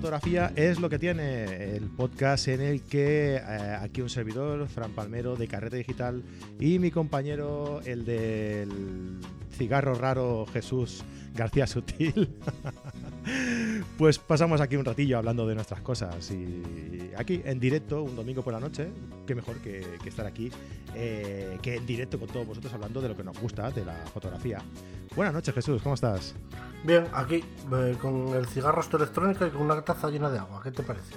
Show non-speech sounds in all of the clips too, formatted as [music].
Fotografía es lo que tiene, el podcast en el que eh, aquí un servidor, Fran Palmero de Carrete Digital y mi compañero, el del cigarro raro Jesús García Sutil, [laughs] pues pasamos aquí un ratillo hablando de nuestras cosas y aquí en directo, un domingo por la noche, qué mejor que, estar aquí, eh, que en directo con todos vosotros hablando de lo que nos gusta, de la fotografía. Buenas noches Jesús, ¿cómo estás? Bien, aquí eh, con el cigarro electrónico y con una taza llena de agua. ¿Qué te parece?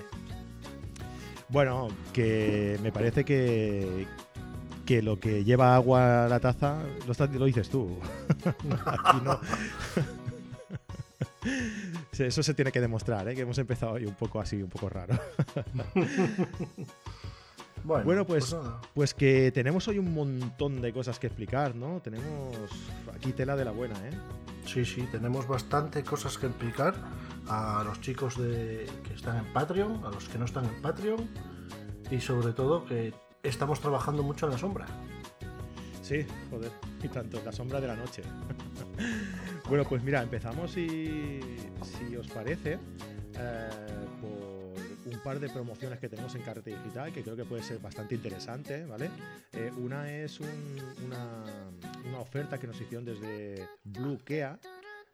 Bueno, que me parece que, que lo que lleva agua a la taza lo, lo dices tú. [laughs] Aquí no. [laughs] Eso se tiene que demostrar, ¿eh? que hemos empezado hoy un poco así, un poco raro. [laughs] Bueno, pues, pues, pues, que tenemos hoy un montón de cosas que explicar, ¿no? Tenemos aquí tela de la buena, ¿eh? Sí, sí, tenemos bastante cosas que explicar a los chicos de, que están en Patreon, a los que no están en Patreon y sobre todo que estamos trabajando mucho en la sombra. Sí, joder, y tanto en la sombra de la noche. [laughs] bueno, pues mira, empezamos si, si os parece eh, por un par de promociones que tenemos en Carrete Digital que creo que puede ser bastante interesante, ¿vale? Eh, una es una, una, oferta que nos hicieron desde Bluekea,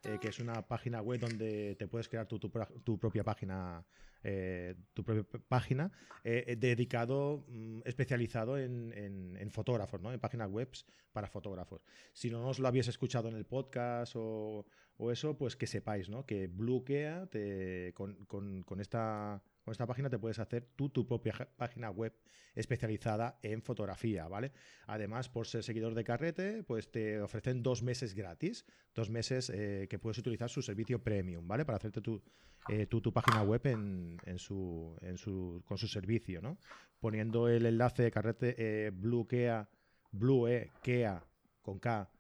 eh, que es una página web donde te puedes crear tu, tu propia página eh, tu propia página eh, eh, dedicado, mm, especializado en, fotógrafos, ¿no? en páginas web para fotógrafos. Si no os lo habéis escuchado en el podcast o, eso, pues que sepáis ¿no? que Bluekea te, con, esta esta página te puedes hacer tú tu propia página web especializada en fotografía, ¿vale? Además, por ser seguidor de Carrete, pues te ofrecen dos meses gratis, dos meses que puedes utilizar su servicio premium, ¿vale? Para hacerte tu, eh, tu, página web en, su, en su, con su servicio, ¿no? Poniendo el enlace de carrete eh, bluekea, bluekea con K,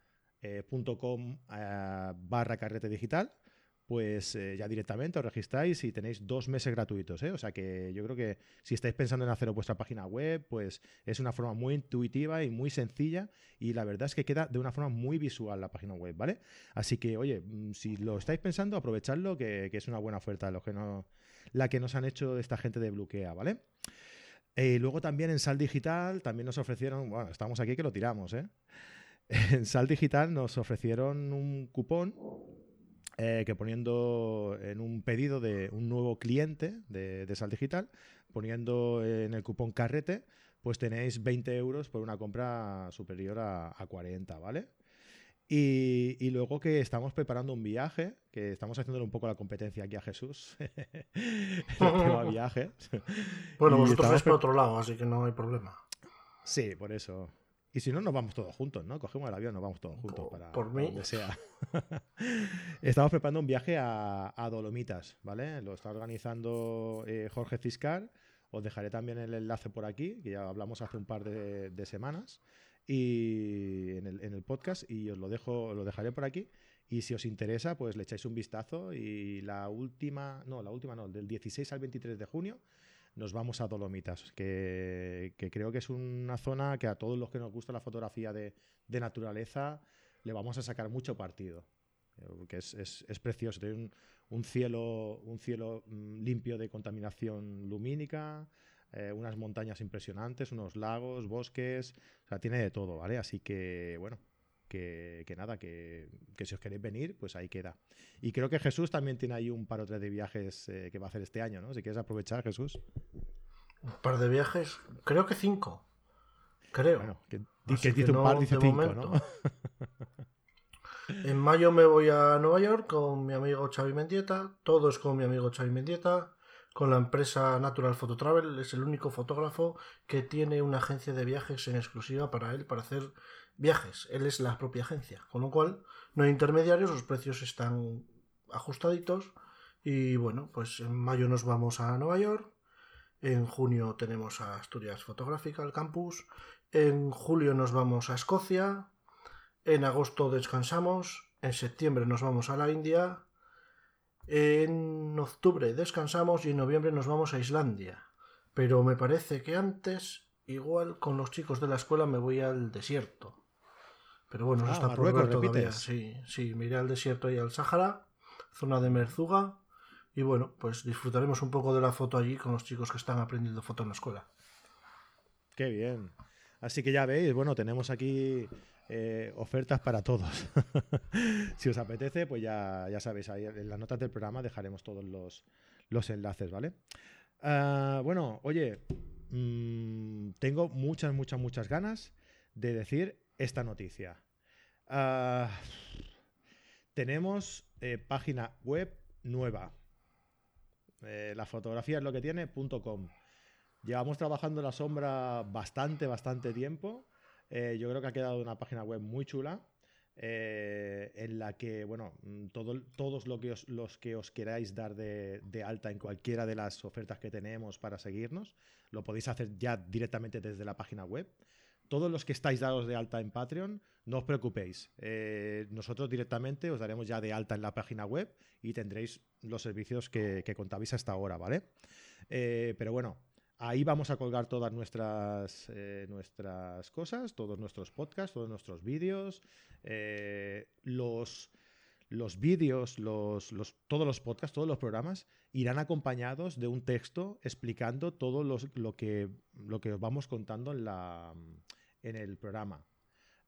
eh, eh, barra carrete digital pues eh, ya directamente os registráis y tenéis dos meses gratuitos. ¿eh? O sea que yo creo que si estáis pensando en hacer vuestra página web, pues es una forma muy intuitiva y muy sencilla y la verdad es que queda de una forma muy visual la página web, ¿vale? Así que, oye, mm, si lo estáis pensando, aprovechadlo, que, es una buena oferta que no, la que nos han hecho esta gente de Bluekea, ¿vale? Eh, luego también en Sal Digital también nos ofrecieron, bueno, estamos aquí que lo tiramos, ¿eh? [laughs] En Sal Digital nos ofrecieron un cupón eh, que poniendo en un pedido de un nuevo cliente de, Sal Digital, poniendo en el cupón carrete, pues tenéis 20 euros por una compra superior a, 40, ¿vale? Y, luego que estamos preparando un viaje, que estamos haciendo un poco la competencia aquí a Jesús. [laughs] el viaje. Bueno, vosotros vais por otro lado, así que no hay problema. Sí, por eso. Y si no, nos vamos todos juntos, ¿no? Cogemos el avión, nos vamos todos juntos para, por mí. donde sea. [laughs] Estamos preparando un viaje a, Dolomitas, ¿vale? Lo está organizando eh, Jorge Ciscar. Os dejaré también el enlace por aquí, que ya hablamos hace un par de, semanas, y en el, podcast, y os lo dejo, lo dejaré por aquí. Y si os interesa, pues le echáis un vistazo. Y la última, no, la última no, del 16 al 23 de junio nos vamos a Dolomitas, que, creo que es una zona que a todos los que nos gusta la fotografía de, naturaleza le vamos a sacar mucho partido. Porque es, precioso, tiene un, cielo, un cielo mm, limpio de contaminación lumínica, eh, unas montañas impresionantes, unos lagos, bosques, o sea, tiene de todo, ¿vale? Así que, bueno, que, nada, que, si os queréis venir, pues ahí queda. Y creo que Jesús también tiene ahí un par o tres de viajes eh, que va a hacer este año, ¿no? Si quieres aprovechar, Jesús. Un par de viajes, creo que cinco. Creo. Bueno, que, dice un par, dice cinco, ¿no? [laughs] en mayo me voy a Nueva York con mi amigo Xavi Mendieta, todos con mi amigo Xavi Mendieta, con la empresa Natural Photo Travel, es el único fotógrafo que tiene una agencia de viajes en exclusiva para él, para hacer viajes. Él es la propia agencia, con lo cual no hay intermediarios, los precios están ajustaditos y bueno, pues en mayo nos vamos a Nueva York, en junio tenemos a Asturias Fotográfica, el campus, en julio nos vamos a Escocia, en agosto descansamos, en septiembre nos vamos a la India, en octubre descansamos y en noviembre nos vamos a Islandia. Pero me parece que antes, igual con los chicos de la escuela, me voy al desierto. Pero bueno, eso ah, está por ver todavía. Sí, sí, me iré al desierto y al Sáhara, zona de Merzuga, Y bueno, pues disfrutaremos un poco de la foto allí con los chicos que están aprendiendo foto en la escuela. Qué bien. Así que ya veis, bueno, tenemos aquí eh, ofertas para todos. [laughs] si os apetece, pues ya, ya sabéis, ahí en las notas del programa dejaremos todos los, los enlaces, ¿vale? Ah, bueno, oye, mm, tengo muchas, muchas, muchas ganas de decir esta noticia. Ah, tenemos eh, página web nueva. Eh, la fotografía es lo que tiene, .com. Llevamos trabajando en la sombra bastante, bastante tiempo. Eh, yo creo que ha quedado una página web muy chula. en la que, bueno, mm, todos lo que los que os queráis dar de, alta en cualquiera de las ofertas que tenemos para seguirnos, lo podéis hacer ya directamente desde la página web todos los que estáis dados de alta en Patreon, no os preocupéis. Eh, nosotros directamente os daremos ya de alta en la página web y tendréis los servicios que, contabais hasta ahora, ¿vale? Eh, pero bueno, ahí vamos a colgar todas nuestras, eh, nuestras cosas, todos nuestros podcasts, todos nuestros vídeos, los los vídeos, los, todos los podcasts, todos los programas irán acompañados de un texto explicando todo lo, que, lo que os vamos contando en la, en el programa.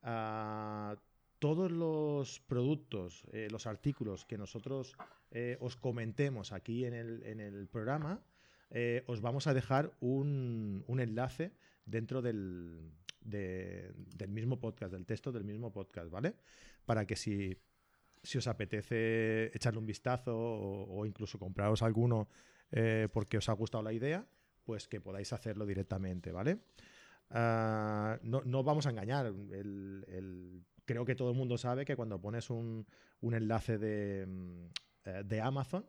Ah, todos los productos, eh, los artículos que nosotros eh, os comentemos aquí en el, programa, eh, os vamos a dejar un, enlace dentro del, del mismo podcast, del texto del mismo podcast, ¿vale? Para que si, si os apetece echarle un vistazo o, incluso compraros alguno porque os ha gustado la idea, pues que podáis hacerlo directamente, ¿vale? Ah, no, vamos a engañar. creo que todo el mundo sabe que cuando pones un, enlace de, mm, eh, Amazon,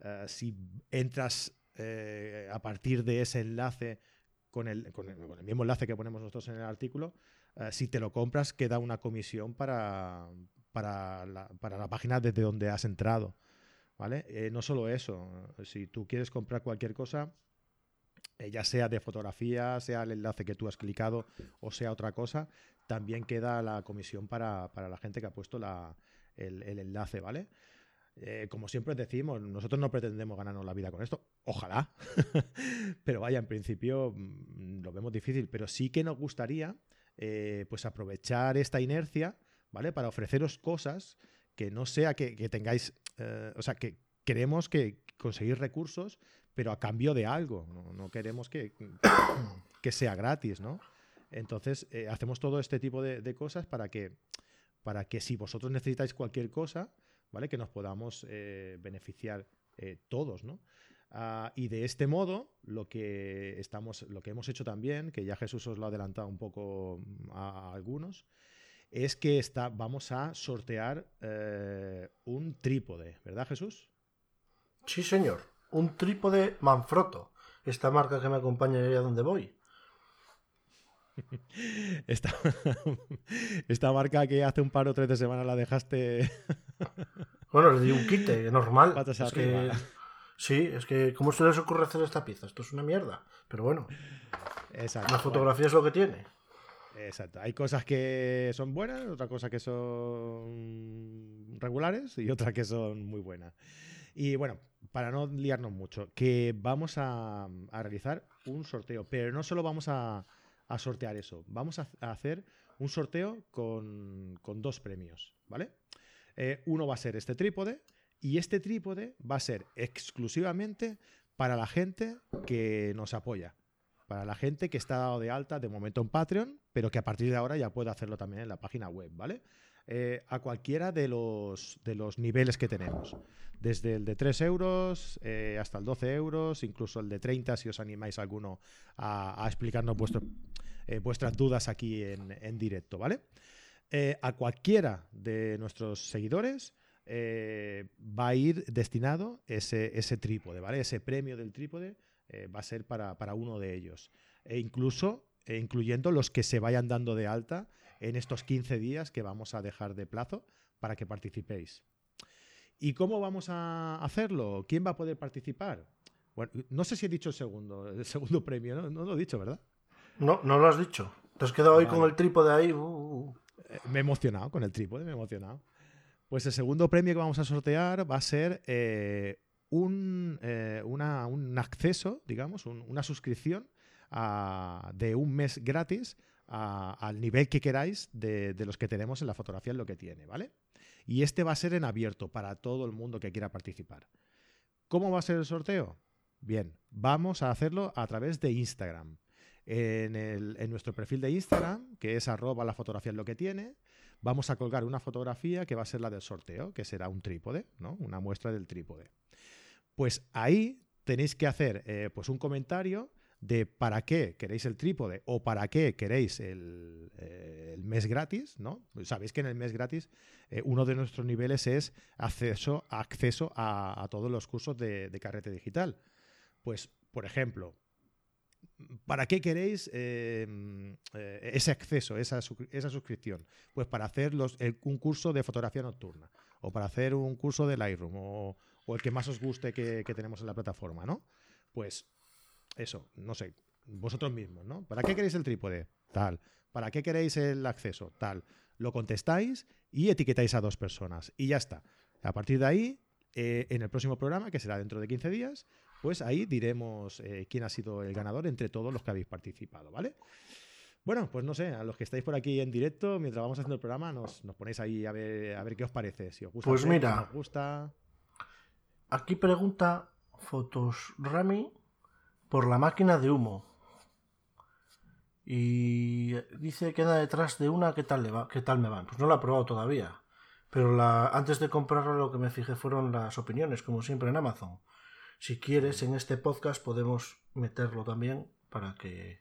eh, si entras eh, a partir de ese enlace con el, mismo enlace que ponemos nosotros en el artículo, si te lo compras, queda una comisión para, para, la, para la página desde donde has entrado. ¿Vale? no solo eso, si tú quieres comprar cualquier cosa, eh, ya sea de fotografía, sea el enlace que tú has clicado o sea otra cosa, también queda la comisión para, la gente que ha puesto el, enlace, ¿vale? Eh, como siempre decimos, nosotros no pretendemos ganarnos la vida con esto, ojalá, [laughs] pero vaya, en principio mm, lo vemos difícil, pero sí que nos gustaría eh, pues aprovechar esta inercia, ¿vale? Para ofreceros cosas que no sea que, tengáis, o sea, que queremos que conseguir recursos pero a cambio de algo. No, queremos que, [coughs] que, sea gratis, ¿no? Entonces, eh, hacemos todo este tipo de, cosas para que, para que si vosotros necesitáis cualquier cosa, ¿vale? Que nos podamos eh, beneficiar eh, todos, ¿no? Ah, y de este modo, lo que estamos, lo que hemos hecho también, que ya Jesús os lo ha adelantado un poco mm, a, algunos, es que está, vamos a sortear un trípode, ¿verdad, Jesús? Sí, señor un trípode Manfrotto, esta marca que me acompaña allá donde voy. [laughs] Esta, [laughs] esta marca que hace un par o tres de semanas la dejaste. [laughs] Bueno, le di un quite, normal. sí, es que, ¿cómo se les ocurre hacer esta pieza? Esto es una mierda. Pero bueno, Exacto, la fotografía es lo que tiene. Exacto. Hay cosas que son buenas, otra cosa que son regulares y otra que son muy buenas. Y bueno, para no liarnos mucho, que vamos a, realizar un sorteo, pero no solo vamos a, sortear eso, vamos a, hacer un sorteo con, dos premios, ¿vale? Eh, uno va a ser este trípode y este trípode va a ser exclusivamente para la gente que nos apoya, para la gente que está dado de alta de momento en Patreon, pero que a partir de ahora ya puede hacerlo también en la página web, ¿vale? Eh, a cualquiera de los, de los niveles que tenemos. Desde el de 3 euros eh, hasta el 12 euros, incluso el de 30 si os animáis alguno a, explicarnos eh, vuestras dudas aquí en, directo, ¿vale? a cualquiera de nuestros seguidores va a ir destinado ese, ese trípode, ¿vale? Ese premio del trípode va a ser para, para, uno de ellos. E incluso incluyendo los que se vayan dando de alta en estos 15 días que vamos a dejar de plazo para que participéis. ¿Y cómo vamos a hacerlo? ¿Quién va a poder participar? Bueno, no sé si he dicho el segundo, el segundo premio, ¿no? No lo he dicho, ¿verdad? No, no lo has dicho. Te has quedado ahí con el trípode ahí. Uh, uh, uh. Eh, me he emocionado con el trípode, me he emocionado. Pues el segundo premio que vamos a sortear va a ser eh, un, eh, un acceso, digamos, una suscripción de un mes gratis al nivel que queráis de, los que tenemos en la fotografía, en lo que tiene, ¿vale? Y este va a ser en abierto para todo el mundo que quiera participar. ¿Cómo va a ser el sorteo? Bien, vamos a hacerlo a través de Instagram. En, nuestro perfil de Instagram, que es arroba la fotografía en lo que tiene, vamos a colgar una fotografía que va a ser la del sorteo, que será un trípode, ¿no? Una muestra del trípode. Pues ahí tenéis que hacer eh, pues un comentario de para qué queréis el trípode o para qué queréis el, eh, mes gratis, ¿no? Sabéis que en el mes gratis eh, uno de nuestros niveles es acceso, acceso a, todos los cursos de, carrete digital. Pues, por ejemplo, ¿para qué queréis em, eh, ese acceso, esa, esa, suscripción? Pues para hacer los, un curso de fotografía nocturna o para hacer un curso de Lightroom o, o el que más os guste que, que tenemos en la plataforma, ¿no? Pues eso, no sé, vosotros mismos, ¿no? ¿Para qué queréis el trípode? Tal. ¿Para qué queréis el acceso? Tal. Lo contestáis y etiquetáis a dos personas. Y ya está. A partir de ahí, eh, en el próximo programa, que será dentro de 15 días, pues ahí diremos eh, quién ha sido el ganador entre todos los que habéis participado, ¿vale? Bueno, pues no sé, a los que estáis por aquí en directo, mientras vamos haciendo el programa, nos, ponéis ahí a ver, a ver qué os parece. Si os gusta, pues mira, os gusta. Aquí pregunta Fotos Rami por la máquina de humo. Y dice que anda detrás de una, ¿qué tal, le va? ¿qué tal me van? Pues no la he probado todavía. Pero antes de comprarla lo que me fijé fueron las opiniones, como siempre en Amazon. Si quieres, en este podcast podemos meterlo también para que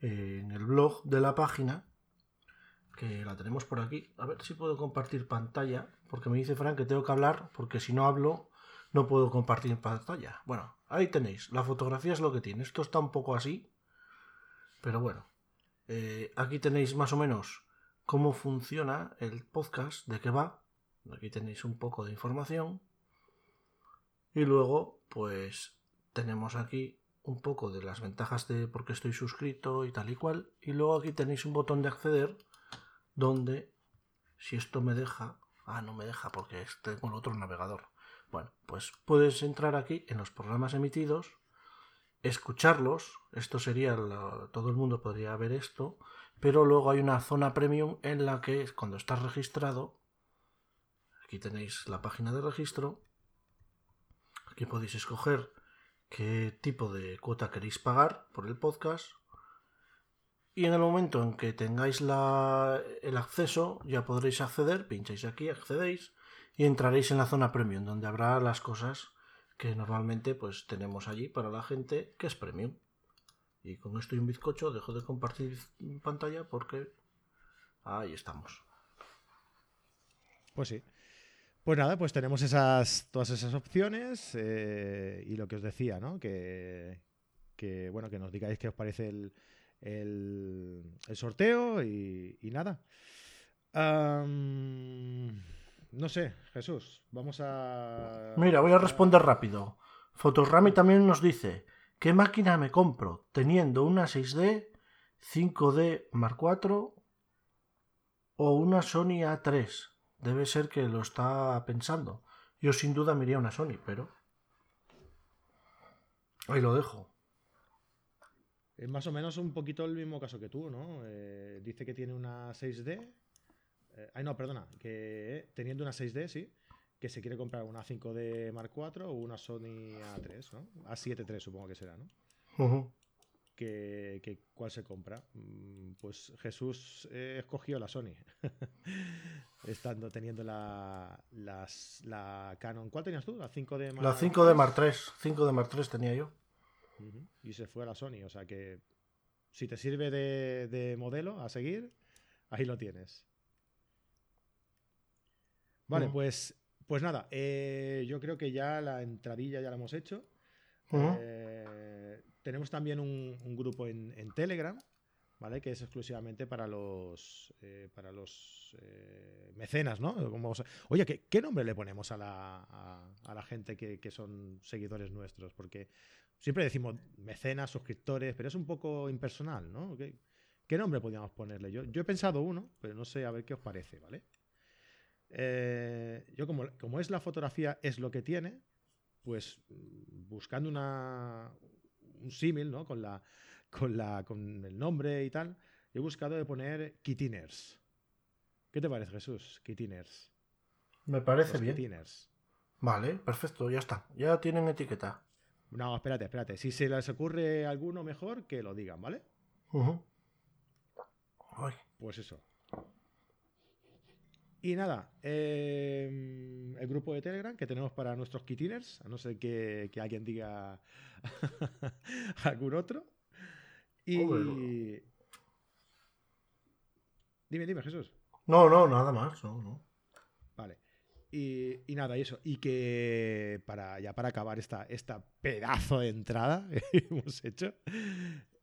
eh, en el blog de la página, que la tenemos por aquí, a ver si puedo compartir pantalla, porque me dice Frank que tengo que hablar, porque si no hablo no puedo compartir pantalla. Bueno, ahí tenéis, la fotografía es lo que tiene. Esto está un poco así, pero bueno. Eh, aquí tenéis más o menos cómo funciona el podcast, de qué va. Aquí tenéis un poco de información. Y luego, pues tenemos aquí un poco de las ventajas de por qué estoy suscrito y tal y cual. Y luego aquí tenéis un botón de acceder donde, si esto me deja... Ah, no me deja porque tengo el otro navegador. Bueno, pues puedes entrar aquí en los programas emitidos, escucharlos, esto sería, todo el mundo podría ver esto, pero luego hay una zona premium en la que cuando estás registrado, aquí tenéis la página de registro, aquí podéis escoger qué tipo de cuota queréis pagar por el podcast y en el momento en que tengáis el acceso ya podréis acceder, pincháis aquí, accedéis y entraréis en la zona premium, donde habrá las cosas que normalmente pues tenemos allí para la gente que es premium. Y con esto y un bizcocho dejo de compartir pantalla porque ahí estamos. Pues sí. Pues nada, pues tenemos esas, todas esas opciones eh, y lo que os decía, ¿no? Que, bueno, que nos digáis qué os parece el, el, sorteo y, nada. No sé, Jesús, vamos a... Mira, voy a responder rápido. Fotorami también nos dice, ¿qué máquina me compro teniendo una 6D, 5D Mark IV o una Sony A3? Debe ser que lo está pensando. Yo sin duda me iría una Sony, pero... Ahí lo dejo. Es más o menos un poquito el mismo caso que tú, ¿no? Eh, dice que tiene una 6D eh, ay, no, perdona. Que teniendo una 6D, sí. Que se quiere comprar una 5D Mark IV o una Sony A3, ¿no? A7 III supongo que será, ¿no? que, ¿Cuál se compra? Mm, pues Jesús eh, escogió la Sony. [laughs] Estando teniendo la, la Canon. ¿Cuál tenías tú? La 5D Mark La 5D Mark III. 5D Mark III tenía yo. Y se fue a la Sony. O sea que si te sirve de, de modelo a seguir, ahí lo tienes. Vale, pues, pues nada, eh, yo creo que ya la entradilla ya la hemos hecho. Eh, tenemos también un, grupo en, Telegram, ¿vale? Que es exclusivamente para los eh, para los mecenas, ¿no? oye, ¿qué, nombre le ponemos a la, a, la gente que, son seguidores nuestros? Porque siempre decimos mecenas, suscriptores, pero es un poco impersonal, ¿no? ¿Qué, qué nombre podríamos ponerle? Yo, yo he pensado uno, pero no sé a ver qué os parece, ¿vale? Eh, yo como, como, es la fotografía, es lo que tiene, pues buscando una, un símil, ¿no? Con la, con la, con el nombre y tal, he buscado de poner Kitiners. ¿Qué te parece, Jesús? Kitiners. Me parece bien. Vale, perfecto, ya está. Ya tienen etiqueta. No, espérate, espérate. Si se les ocurre alguno mejor, que lo digan, ¿vale? Pues eso. Y nada, em, el grupo de Telegram que tenemos para nuestros kitiners, a no ser que, alguien diga [laughs] algún otro. Y. Dime, dime, Jesús. No, no, nada más. No, no. Vale. Y, nada, y eso. Y que para ya para acabar esta, esta pedazo de entrada [laughs] que hemos hecho.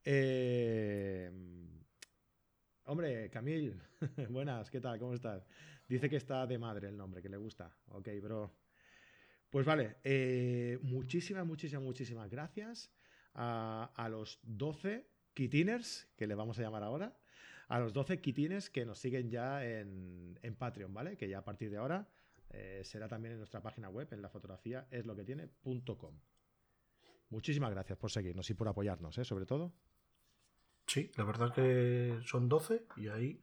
Eh, hombre, Camil, [laughs] buenas, ¿qué tal? ¿Cómo estás? Dice que está de madre el nombre, que le gusta. Ok, bro. Pues vale, eh, muchísimas, muchísimas, muchísimas gracias a, los 12 kitiners, que le vamos a llamar ahora, a los 12 kitines que nos siguen ya en, Patreon, ¿vale? Que ya a partir de ahora eh, será también en nuestra página web, en la fotografía es lo que tiene.com. Muchísimas gracias por seguirnos y por apoyarnos, ¿eh? Sobre todo. Sí, la verdad que son 12 y ahí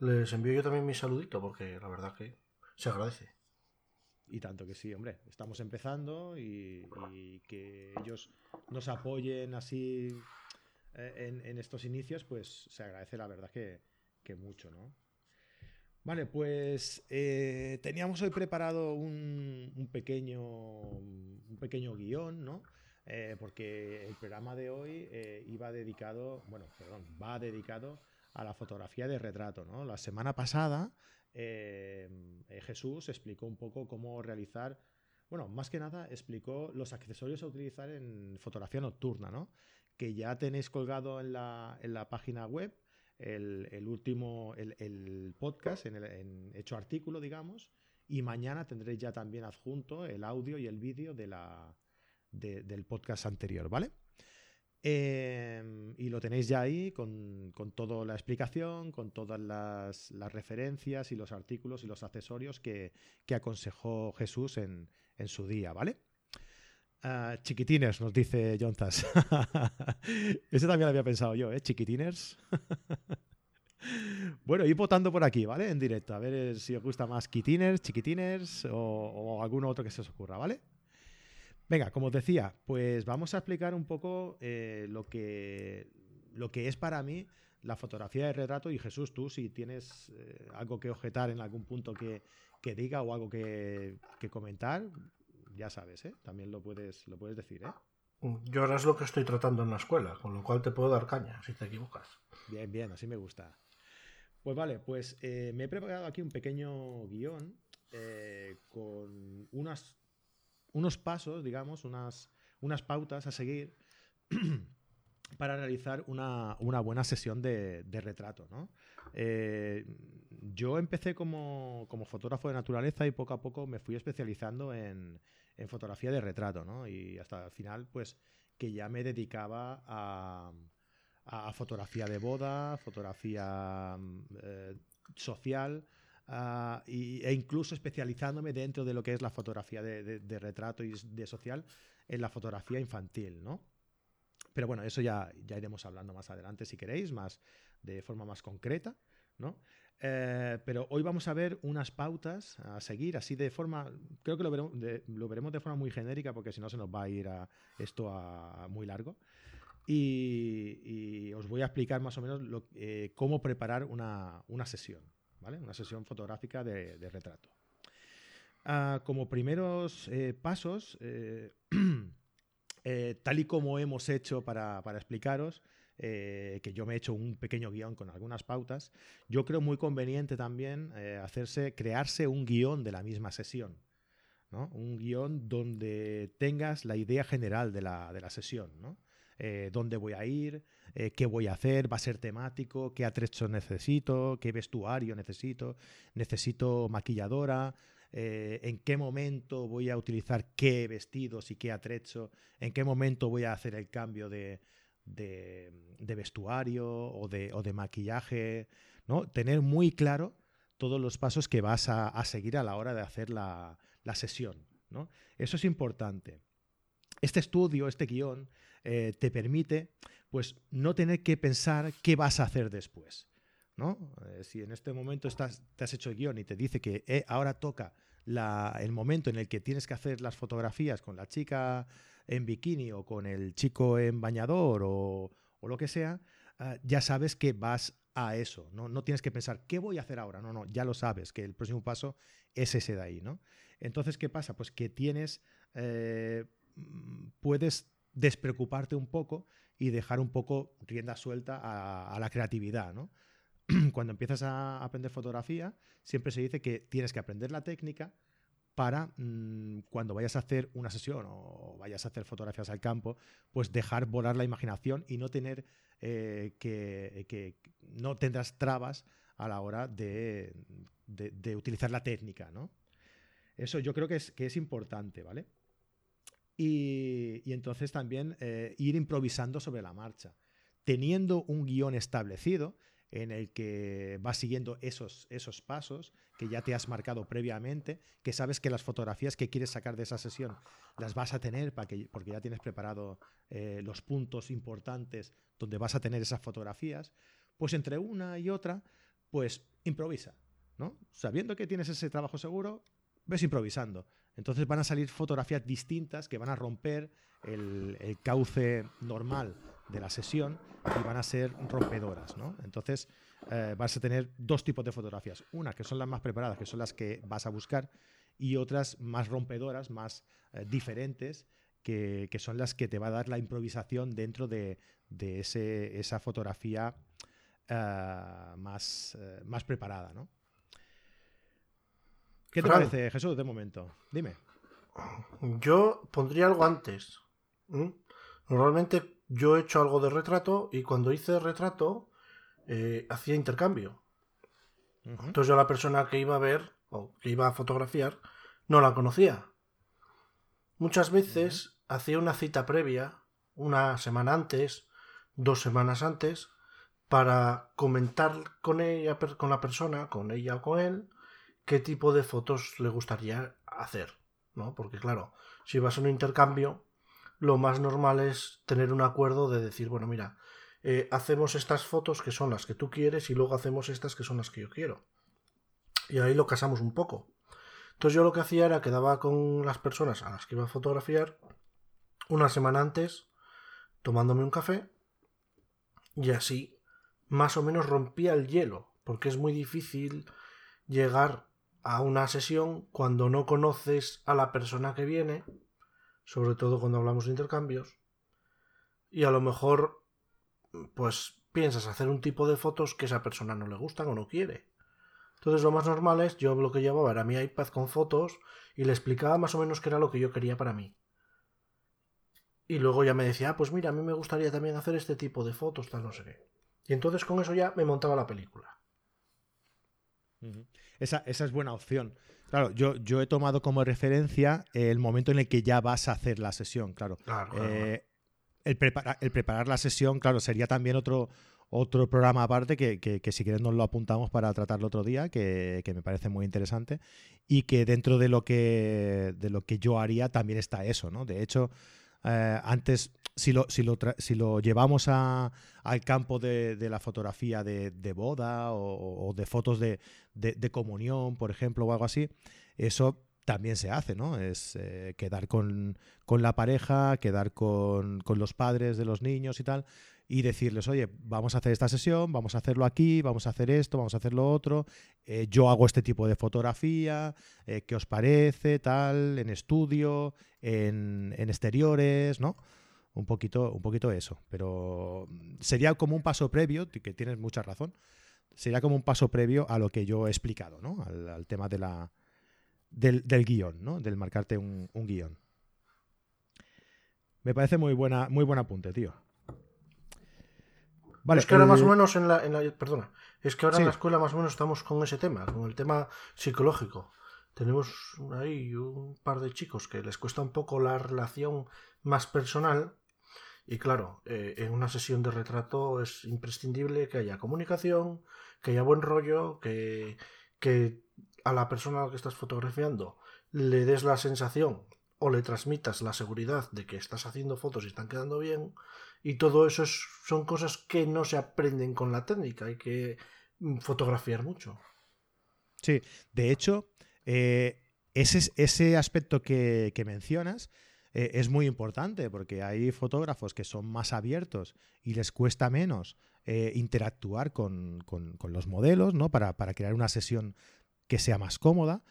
les envío yo también mi saludito porque la verdad que se agradece. Y tanto que sí, hombre, estamos empezando y, que ellos nos apoyen así eh, en, estos inicios, pues se agradece la verdad que, mucho, ¿no? Vale, pues eh, teníamos hoy preparado un, pequeño, un pequeño guion, ¿no? Eh, porque el programa de hoy iba dedicado, bueno, perdón, va dedicado a la fotografía de retrato. ¿no? La semana pasada eh, eh, Jesús explicó un poco cómo realizar, bueno, más que nada explicó los accesorios a utilizar en fotografía nocturna, ¿no? que ya tenéis colgado en la, en la página web el, último, el, podcast, en, el, hecho artículo, digamos, y mañana tendréis ya también adjunto el audio y el vídeo de la, del podcast anterior, ¿vale? Em, y lo tenéis ya ahí con, toda la explicación, con todas las, referencias y los artículos y los accesorios que, aconsejó Jesús en, su día, ¿vale? Ah, chiquitines, nos dice Jonzas. [laughs] Ese también lo había pensado yo, ¿eh? Chiquitines. [laughs] bueno, y votando por aquí, ¿vale? En directo, a ver si os gusta más chiquitines, chiquitines o, o alguno otro que se os ocurra, ¿vale? Venga, como os decía, pues vamos a explicar un poco eh, lo, que, lo que es para mí la fotografía de retrato y Jesús, tú si tienes eh, algo que objetar en algún punto que, diga o algo que, comentar, ya sabes, ¿eh? también lo puedes, lo puedes decir. ¿eh? Yo ahora es lo que estoy tratando en la escuela, con lo cual te puedo dar caña si te equivocas. Bien, bien, así me gusta. Pues vale, pues me he preparado aquí un pequeño guion con unas unos pasos, digamos, unas, unas pautas a seguir [clears throat] para realizar una, buena sesión de, retrato. Eh, yo empecé como, fotógrafo de naturaleza y poco a poco me fui especializando en, fotografía de retrato, ¿no? Y hasta el final, pues, que ya me dedicaba a, fotografía de boda, fotografía eh, social, Ah, e incluso especializándome dentro de lo que es la fotografía de, retrato y de social en la fotografía infantil, ¿no? Pero bueno, eso ya, ya iremos hablando más adelante si queréis, más de forma más concreta, ¿no? Eh, pero hoy vamos a ver unas pautas a seguir, así de forma, creo que lo veremos de, lo veremos de forma muy genérica porque si no se nos va a ir a esto a, muy largo. Y, os voy a explicar más o menos eh, cómo preparar una, una sesión, una sesión fotográfica de, retrato. Ah, como primeros eh, pasos, eh, [clears throat] eh, tal y como hemos hecho para, explicaros, que yo me he hecho un pequeño guion con algunas pautas, yo creo muy conveniente también hacerse, crearse un guion de la misma sesión. Un guion donde tengas la idea general de la, de la sesión. ¿no? Eh, dónde voy a ir, eh, qué voy a hacer, va a ser temático, qué atrecho necesito, qué vestuario necesito, necesito maquilladora, eh, en qué momento voy a utilizar qué vestidos y qué atrecho, en qué momento voy a hacer el cambio de, vestuario o de, maquillaje, ¿no? Tener muy claro todos los pasos que vas a, seguir a la hora de hacer la, la sesión, ¿no? Eso es importante. Este estudio, este guion, eh, te permite pues no tener que pensar qué vas a hacer después. ¿no? Eh, si en este momento te has hecho el guion y te dice que eh, ahora toca el momento en el que tienes que hacer las fotografías con la chica en bikini o con el chico en bañador o, lo que sea, ah, ya sabes que vas a eso, ¿no? no tienes que pensar, ¿qué voy a hacer ahora? No, no, ya lo sabes, que el próximo paso es ese de ahí, ¿no? Entonces, ¿qué pasa? Pues que tienes, puedes despreocuparte un poco y dejar un poco rienda suelta a, la creatividad, ¿no? [clears throat] Cuando empiezas a aprender fotografía, siempre se dice que tienes que aprender la técnica para mm, cuando vayas a hacer una sesión o vayas a hacer fotografías al campo, pues dejar volar la imaginación y no tener eh, que, no tendrás trabas a la hora de, utilizar la técnica, ¿no? Eso yo creo que es, que es importante, ¿vale? Y, entonces también eh, ir improvisando sobre la marcha, teniendo un guion establecido en el que vas siguiendo esos, esos pasos que ya te has marcado previamente, que sabes que las fotografías que quieres sacar de esa sesión las vas a tener para que, porque ya tienes preparado eh, los puntos importantes donde vas a tener esas fotografías, pues entre una y otra, pues improvisa, ¿no? Sabiendo que tienes ese trabajo seguro, ves improvisando. Entonces van a salir fotografías distintas que van a romper el, cauce normal de la sesión y van a ser rompedoras. ¿no? Entonces eh, vas a tener dos tipos de fotografías. Una que son las más preparadas, que son las que vas a buscar, y otras más rompedoras, más eh, diferentes, que, son las que te va a dar la improvisación dentro de, esa fotografía eh, más, más preparada. ¿no? ¿Qué te parece, Jesús, de momento? Dime. Yo pondría algo antes. Normalmente yo he hecho algo de retrato y cuando hice retrato eh, hacía intercambio. Entonces yo la persona que iba a ver o que iba a fotografiar no la conocía. Muchas veces hacía una cita previa, una semana antes, dos semanas antes, para comentar con ella, con la persona, con ella o con él, qué tipo de fotos le gustaría hacer, ¿no? Porque claro, si vas a un intercambio, lo más normal es tener un acuerdo de decir, bueno, mira, eh, hacemos estas fotos que son las que tú quieres y luego hacemos estas que son las que yo quiero. Y ahí lo casamos un poco. Entonces yo lo que hacía era quedaba con las personas a las que iba a fotografiar una semana antes, tomándome un café, y así más o menos rompía el hielo, porque es muy difícil llegar a una sesión cuando no conoces a la persona que viene, sobre todo cuando hablamos de intercambios, y a lo mejor pues piensas hacer un tipo de fotos que esa persona no le gustan o no quiere. Entonces lo más normal es, yo lo que llevaba era mi iPad con fotos y le explicaba más o menos qué era lo que yo quería para mí. Y luego ya me decía, ah, pues mira, a mí me gustaría también hacer este tipo de fotos, tal, no sé qué. Y entonces con eso ya me montaba la película. Esa, es buena opción. Claro, yo, yo he tomado como referencia el momento en el que ya vas a hacer la sesión, claro. Eh, el, el, preparar la sesión, claro, sería también otro, otro programa aparte que, si quieres nos lo apuntamos para tratarlo otro día, que, me parece muy interesante y que dentro de lo que, de lo que yo haría también está eso, ¿no? De hecho, eh, antes, si lo, si lo, si lo llevamos a, al campo de, la fotografía de, boda o, de fotos de, comunión, por ejemplo, o algo así, eso también se hace, ¿no? Es eh, quedar con, la pareja, quedar con, con, los padres de los niños y tal, y decirles, oye, vamos a hacer esta sesión, vamos a hacerlo aquí, vamos a hacer esto, vamos a hacer lo otro, eh, yo hago este tipo de fotografía, eh, ¿qué os parece? Tal, en estudio, en, exteriores, ¿no? Un poquito, un poquito eso, pero sería como un paso previo, que tienes mucha razón, sería como un paso previo a lo que yo he explicado, ¿no? Al, tema de la, del, guion, ¿no? Del marcarte un, guion. Me parece muy buena, muy buen apunte, tío es que ahora más o menos en la, perdona, es que ahora en la escuela más o menos estamos con ese tema, con el tema psicológico. Tenemos ahí un par de chicos que les cuesta un poco la relación más personal y claro, eh, en una sesión de retrato es imprescindible que haya comunicación, que haya buen rollo, que, que a la persona a la que estás fotografiando le des la sensación o le transmitas la seguridad de que estás haciendo fotos y están quedando bien. Y todo eso son cosas que no se aprenden con la técnica, hay que mm, fotografiar mucho. Sí, de hecho, eh, ese, ese aspecto que, mencionas eh, es muy importante porque hay fotógrafos que son más abiertos y les cuesta menos eh, interactuar con, los modelos, ¿no? Para, para, crear una sesión que sea más cómoda.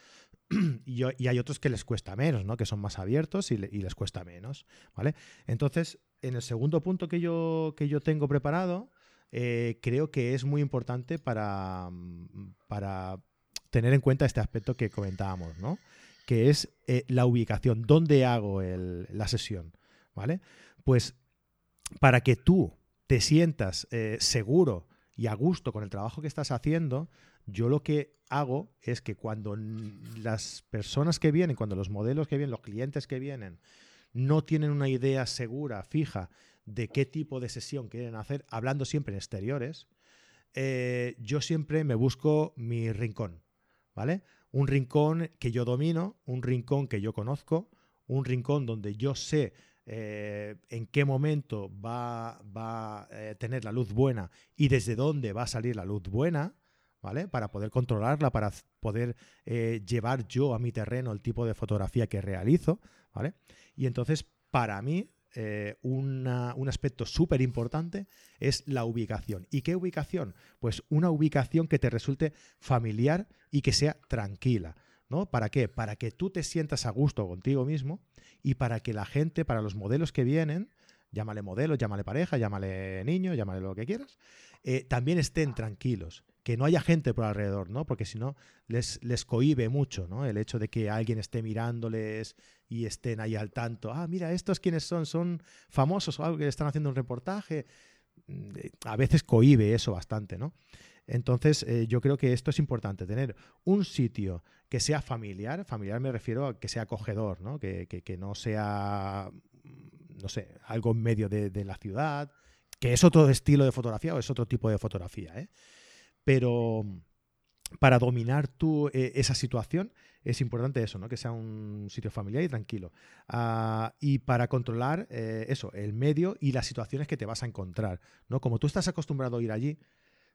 [clears throat] y, hay otros que les cuesta menos, ¿no? Que son más abiertos y, les cuesta menos, ¿vale? Entonces, en el segundo punto que yo, que yo tengo preparado, eh, creo que es muy importante para, para tener en cuenta este aspecto que comentábamos, ¿no? Que es eh, la ubicación, dónde hago la sesión, ¿vale? Pues para que tú te sientas eh, seguro y a gusto con el trabajo que estás haciendo, yo lo que hago es que cuando las personas que vienen, cuando los modelos que vienen, los clientes que vienen, no tienen una idea segura, fija, de qué tipo de sesión quieren hacer, hablando siempre en exteriores, eh, yo siempre me busco mi rincón, ¿vale? Un rincón que yo domino, un rincón que yo conozco, un rincón donde yo sé eh, en qué momento va, a eh, tener la luz buena y desde dónde va a salir la luz buena, ¿vale? Para poder controlarla, para poder llevar yo a mi terreno el tipo de fotografía que realizo, ¿vale? Y entonces, para mí, un aspecto súper importante es la ubicación. ¿Y qué ubicación? Pues una ubicación que te resulte familiar y que sea tranquila. ¿no? ¿Para qué? Para que tú te sientas a gusto contigo mismo y para que la gente, para los modelos que vienen, llámale modelo, llámale pareja, llámale niño, llámale lo que quieras, eh, también estén tranquilos, que no haya gente por alrededor, ¿no? Porque si no, les, les cohibe mucho, ¿no? El hecho de que alguien esté mirándoles y estén ahí al tanto. Ah, mira, estos quiénes son, son famosos o algo que están haciendo un reportaje. Mm, a veces cohibe eso bastante, ¿no? Entonces, eh, yo creo que esto es importante, tener un sitio que sea familiar, familiar me refiero a que sea acogedor, ¿no? Que, no sea, no sé, algo en medio de, la ciudad, que es otro estilo de fotografía o es otro tipo de fotografía, ¿eh? Pero para dominar tú eh, esa situación es importante eso, ¿no? Que sea un sitio familiar y tranquilo. Ah, y para controlar eso, el medio y las situaciones que te vas a encontrar, ¿no? Como tú estás acostumbrado a ir allí,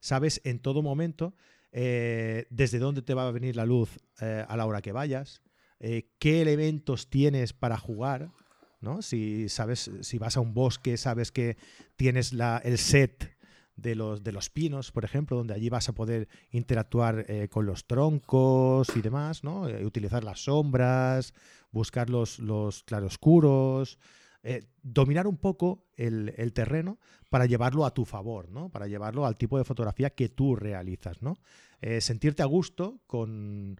sabes en todo momento eh, desde dónde te va a venir la luz eh, a la hora que vayas, eh, qué elementos tienes para jugar, ¿no? Si sabes, si vas a un bosque, sabes que tienes la, el set de los, de los pinos, por ejemplo, donde allí vas a poder interactuar con los troncos y demás, ¿no? utilizar las sombras, buscar los, los claroscuros, eh, dominar un poco el, terreno para llevarlo a tu favor, ¿no? Para llevarlo al tipo de fotografía que tú realizas, ¿no? Eh, sentirte a gusto con,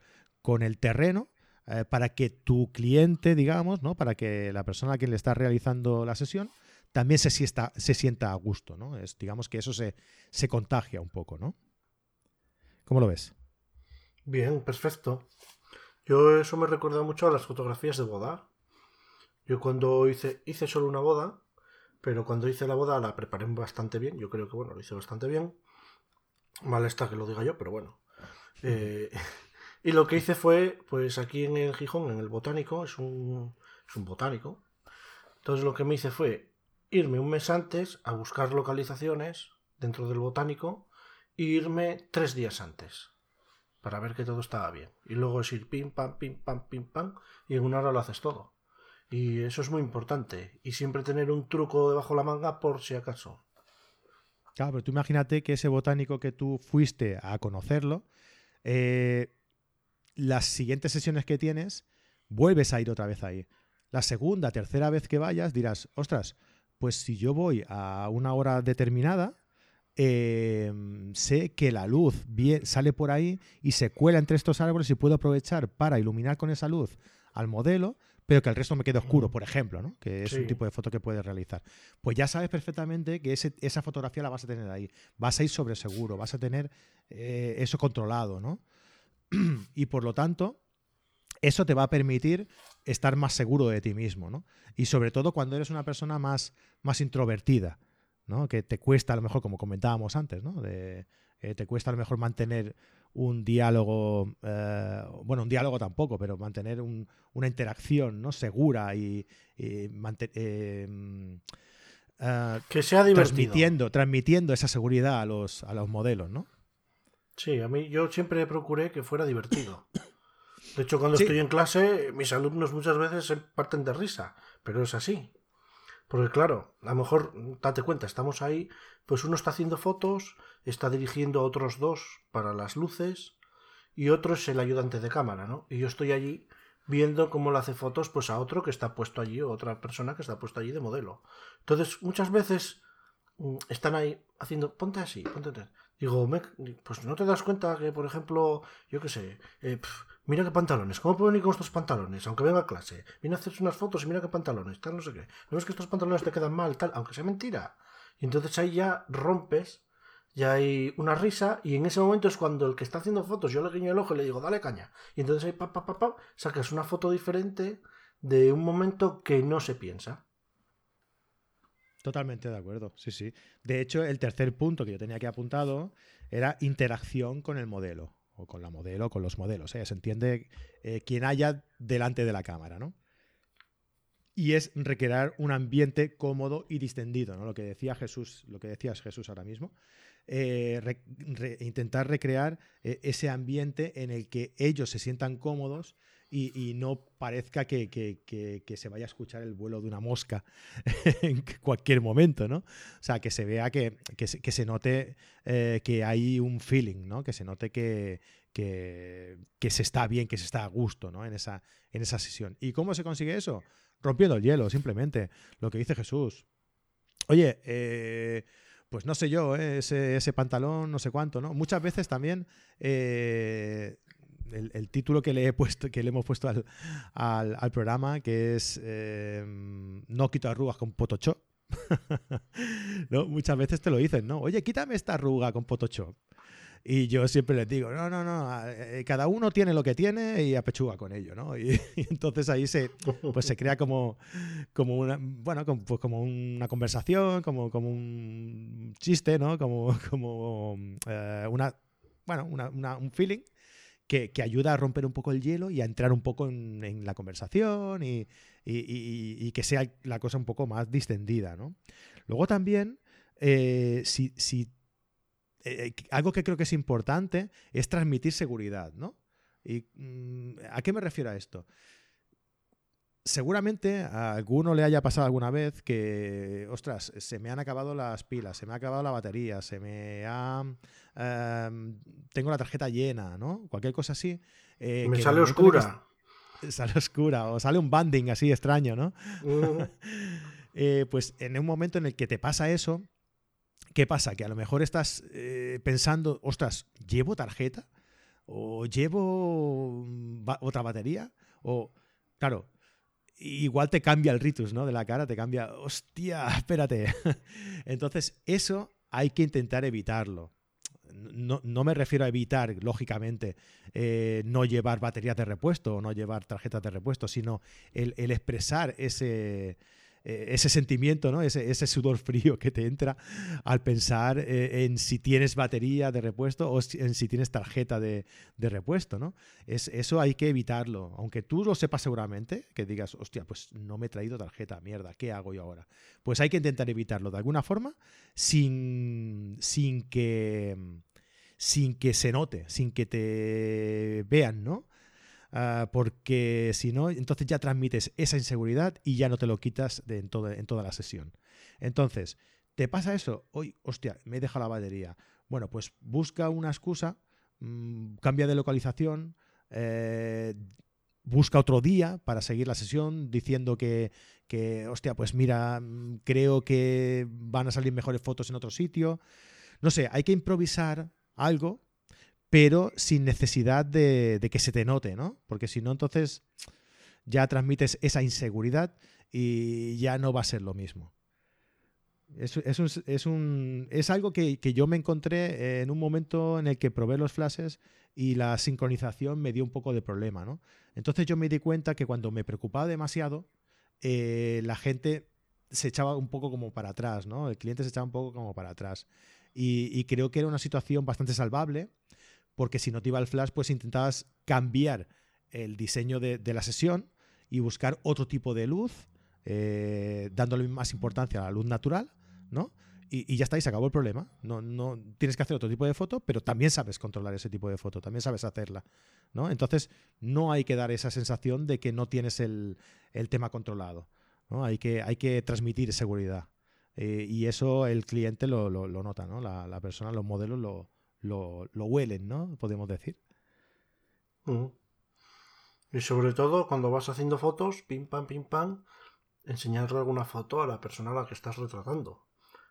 el terreno eh, para que tu cliente, digamos, ¿no? Para que la persona a quien le está realizando la sesión también se, sienta, se sienta a gusto, ¿no? Es, digamos que eso se, se contagia un poco, ¿no? ¿Cómo lo ves? Bien, perfecto. Yo eso me recuerda mucho a las fotografías de boda. Yo cuando hice, hice solo una boda, pero cuando hice la boda la preparé bastante bien. Yo creo que, bueno, lo hice bastante bien. Mal está que lo diga yo, pero bueno. Eh, [laughs] y lo que hice fue, pues aquí en el Gijón, en el botánico, es un, es un botánico. Entonces lo que me hice fue irme un mes antes a buscar localizaciones dentro del botánico e irme tres días antes para ver que todo estaba bien. Y luego es ir pim, pam, pim, pam, pim, pam, y en una hora lo haces todo. Y eso es muy importante. Y siempre tener un truco debajo de la manga por si acaso. Claro, pero tú imagínate que ese botánico que tú fuiste a conocerlo, eh, las siguientes sesiones que tienes, vuelves a ir otra vez ahí. La segunda, tercera vez que vayas, dirás, ostras, pues si yo voy a una hora determinada, em, sé que la luz sale por ahí y se cuela entre estos árboles y puedo aprovechar para iluminar con esa luz al modelo, pero que el resto me quede oscuro, por ejemplo, ¿no? que es un tipo de foto que puedes realizar. Pues ya sabes perfectamente que esa fotografía la vas a tener ahí. Vas a ir sobre seguro, vas a tener eh, eso controlado, ¿no? [clears throat] y por lo tanto, eso te va a permitir estar más seguro de ti mismo, ¿no? Y sobre todo cuando eres una persona más, más introvertida, ¿no? Que te cuesta a lo mejor, como comentábamos antes, ¿no? De, eh, te cuesta a lo mejor mantener un diálogo, eh, bueno, un diálogo tampoco, pero mantener una interacción ¿no? segura y, eh, que sea divertido. Transmitiendo, transmitiendo esa seguridad a los, a los modelos, ¿no? Sí, a mí yo siempre procuré que fuera divertido. De hecho, cuando estoy en clase, mis alumnos muchas veces se parten de risa, pero es así. Porque claro, a lo mejor, date cuenta, estamos ahí, pues uno está haciendo fotos, está dirigiendo a otros dos para las luces y otro es el ayudante de cámara, ¿no? Y yo estoy allí viendo cómo le hace fotos pues a otro que está puesto allí o otra persona que está puesto allí de modelo. Entonces, muchas veces mm, están ahí haciendo, ponte así, ponte así. Digo, pues no te das cuenta que, por ejemplo, yo qué sé, eh, mira qué pantalones, ¿cómo puedo venir con estos pantalones? Aunque venga a clase, viene a hacerse unas fotos y mira qué pantalones, tal, no sé qué. No ves que estos pantalones te quedan mal, tal, aunque sea mentira. Y entonces ahí ya rompes, ya hay una risa, y en ese momento es cuando el que está haciendo fotos, yo le guiño el ojo y le digo, dale caña. Y entonces ahí, pa, pa, pa, pa, sacas una foto diferente de un momento que no se piensa. Totalmente de acuerdo, sí, sí. De hecho, el tercer punto que yo tenía aquí apuntado era interacción con el modelo, o con la modelo, o con los modelos. ¿eh? Se entiende eh, quien haya delante de la cámara, ¿no? Y es recrear un ambiente cómodo y distendido, ¿no? Lo que decía Jesús, lo que decías Jesús ahora mismo. Eh, intentar recrear ese ambiente en el que ellos se sientan cómodos y, no parezca que, se vaya a escuchar el vuelo de una mosca [laughs] en cualquier momento, ¿no? O sea, que se vea que, se, note eh, que hay un feeling, ¿no? Que se note que, se está bien, que se está a gusto, ¿no? En esa, en esa sesión. ¿Y cómo se consigue eso? Rompiendo el hielo, simplemente. Lo que dice Jesús. Oye, eh, pues no sé yo, ¿eh? ese, pantalón, no sé cuánto, ¿no? Muchas veces también el, título que le he puesto, que le hemos puesto al, programa, que es eh, No quito arrugas con Photoshop. [laughs] ¿No? Muchas veces te lo dicen, ¿no? Oye, quítame esta arruga con Photoshop. Y yo siempre les digo, no, no, no, eh, cada uno tiene lo que tiene y apechuga con ello, ¿no? [laughs] Y, entonces ahí se, pues se crea como, como una, bueno, como, pues como una conversación, como, como un chiste, ¿no? Como, como eh, una, bueno, un feeling que, ayuda a romper un poco el hielo y a entrar un poco en, la conversación y, que sea la cosa un poco más distendida. ¿no? Luego también, eh, si, eh, algo que creo que es importante es transmitir seguridad. ¿no? ¿Y, mm, ¿A qué me refiero a esto? Seguramente a alguno le haya pasado alguna vez que, ostras, se me han acabado las pilas, se me ha acabado la batería, se me ha... Em, tengo la tarjeta llena, ¿no? Cualquier cosa así. Eh, me sale oscura. [laughs] sale oscura o sale un banding así extraño, ¿no? [laughs] Eh, pues en un momento en el que te pasa eso, ¿qué pasa? Que a lo mejor estás eh, pensando, ostras, ¿llevo tarjeta? ¿O llevo otra batería? O, claro, igual te cambia el ritus, ¿no? De la cara, te cambia, hostia, espérate. [laughs] Entonces, eso hay que intentar evitarlo. No, me refiero a evitar, lógicamente, eh, no llevar baterías de repuesto o no llevar tarjetas de repuesto, sino el expresar ese, eh, ese sentimiento, ¿no? Ese, ese, sudor frío que te entra al pensar eh, en si tienes batería de repuesto o en si tienes tarjeta de, repuesto, ¿no? Es, eso hay que evitarlo. Aunque tú lo sepas seguramente, que digas, hostia, pues no me he traído tarjeta, mierda, ¿qué hago yo ahora? Pues hay que intentar evitarlo de alguna forma sin, sin que sin que se note, sin que te vean, ¿no? Ah, porque si no, entonces ya transmites esa inseguridad y ya no te lo quitas en, toda la sesión. Entonces, ¿te pasa eso? Hoy, hostia, me he dejado la batería. Bueno, pues busca una excusa, mm, cambia de localización, eh, busca otro día para seguir la sesión diciendo que, que, hostia, pues mira, mm, creo que van a salir mejores fotos en otro sitio. No sé, hay que improvisar algo pero sin necesidad de, que se te note, ¿no? Porque si no, entonces ya transmites esa inseguridad y ya no va a ser lo mismo. Es, es, algo que, yo me encontré en un momento en el que probé los flashes y la sincronización me dio un poco de problema, ¿no? Entonces yo me di cuenta que cuando me preocupaba demasiado, eh, la gente se echaba un poco como para atrás, ¿no? El cliente se echaba un poco como para atrás. y creo que era una situación bastante salvable porque si no te iba el flash, pues intentabas cambiar el diseño de, la sesión y buscar otro tipo de luz, eh, dándole más importancia a la luz natural, ¿no? Y, ya está, y se acabó el problema. No, no, tienes que hacer otro tipo de foto, pero también sabes controlar ese tipo de foto, también sabes hacerla. ¿no? Entonces, no hay que dar esa sensación de que no tienes el, tema controlado. ¿no? Hay, que, hay que transmitir seguridad. Eh, y eso el cliente lo, nota, ¿no? La, persona, los modelos lo, lo, huelen, ¿no? Podemos decir. Y sobre todo, cuando vas haciendo fotos, pim pam, pim pam, enseñarle alguna foto a la persona a la que estás retratando.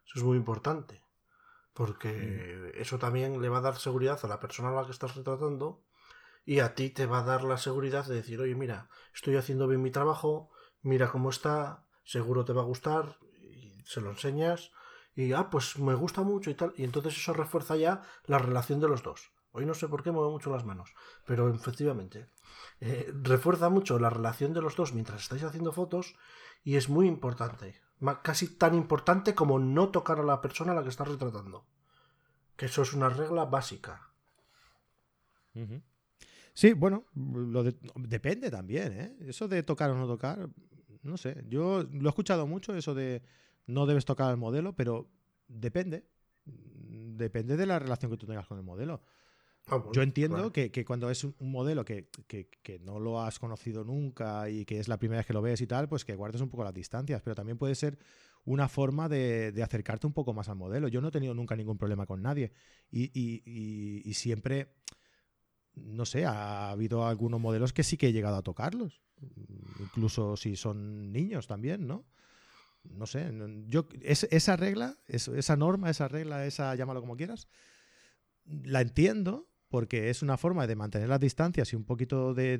Eso es muy importante. Porque mm. eso también le va a dar seguridad a la persona a la que estás retratando y a ti te va a dar la seguridad de decir, oye, mira, estoy haciendo bien mi trabajo, mira cómo está, seguro te va a gustar, y se lo enseñas, y ah, pues me gusta mucho y tal, y entonces eso refuerza ya la relación de los dos. Hoy no sé por qué muevo mucho las manos, pero efectivamente, eh, refuerza mucho la relación de los dos mientras estáis haciendo fotos y es muy importante casi tan importante como no tocar a la persona a la que estás retratando. Que eso es una regla básica. Sí, bueno, lo depende también, ¿eh? Eso de tocar o no tocar, no sé. Yo lo he escuchado mucho, eso de no debes tocar al modelo, pero depende. Depende de la relación que tú tengas con el modelo. Ah, Yo entiendo que, cuando es un, modelo que, no lo has conocido nunca y que es la primera vez que lo ves y tal, pues que guardes un poco las distancias, pero también puede ser una forma de, acercarte un poco más al modelo. Yo no he tenido nunca ningún problema con nadie y, siempre, no sé, ha habido algunos modelos que sí que he llegado a tocarlos, incluso si son niños también, ¿no? No sé, yo esa regla, esa norma, esa regla, esa llámalo como quieras, la entiendo, porque es una forma de mantener las distancias y un poquito de,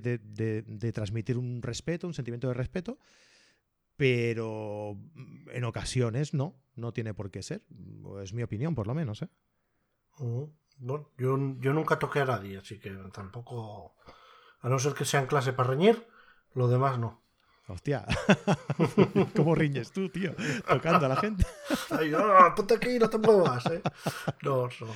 transmitir un respeto, un sentimiento de respeto, pero en ocasiones no, no tiene por qué ser. Es mi opinión, por lo menos. ¿eh? bueno, yo, nunca toqué a nadie, así que tampoco, a no ser que sea en clase para reñir, lo demás no. Hostia, [laughs] ¿cómo riñes tú, tío? Tocando a la gente. [laughs] Ay, no, ponte aquí, no te muevas, ¿eh? No, no.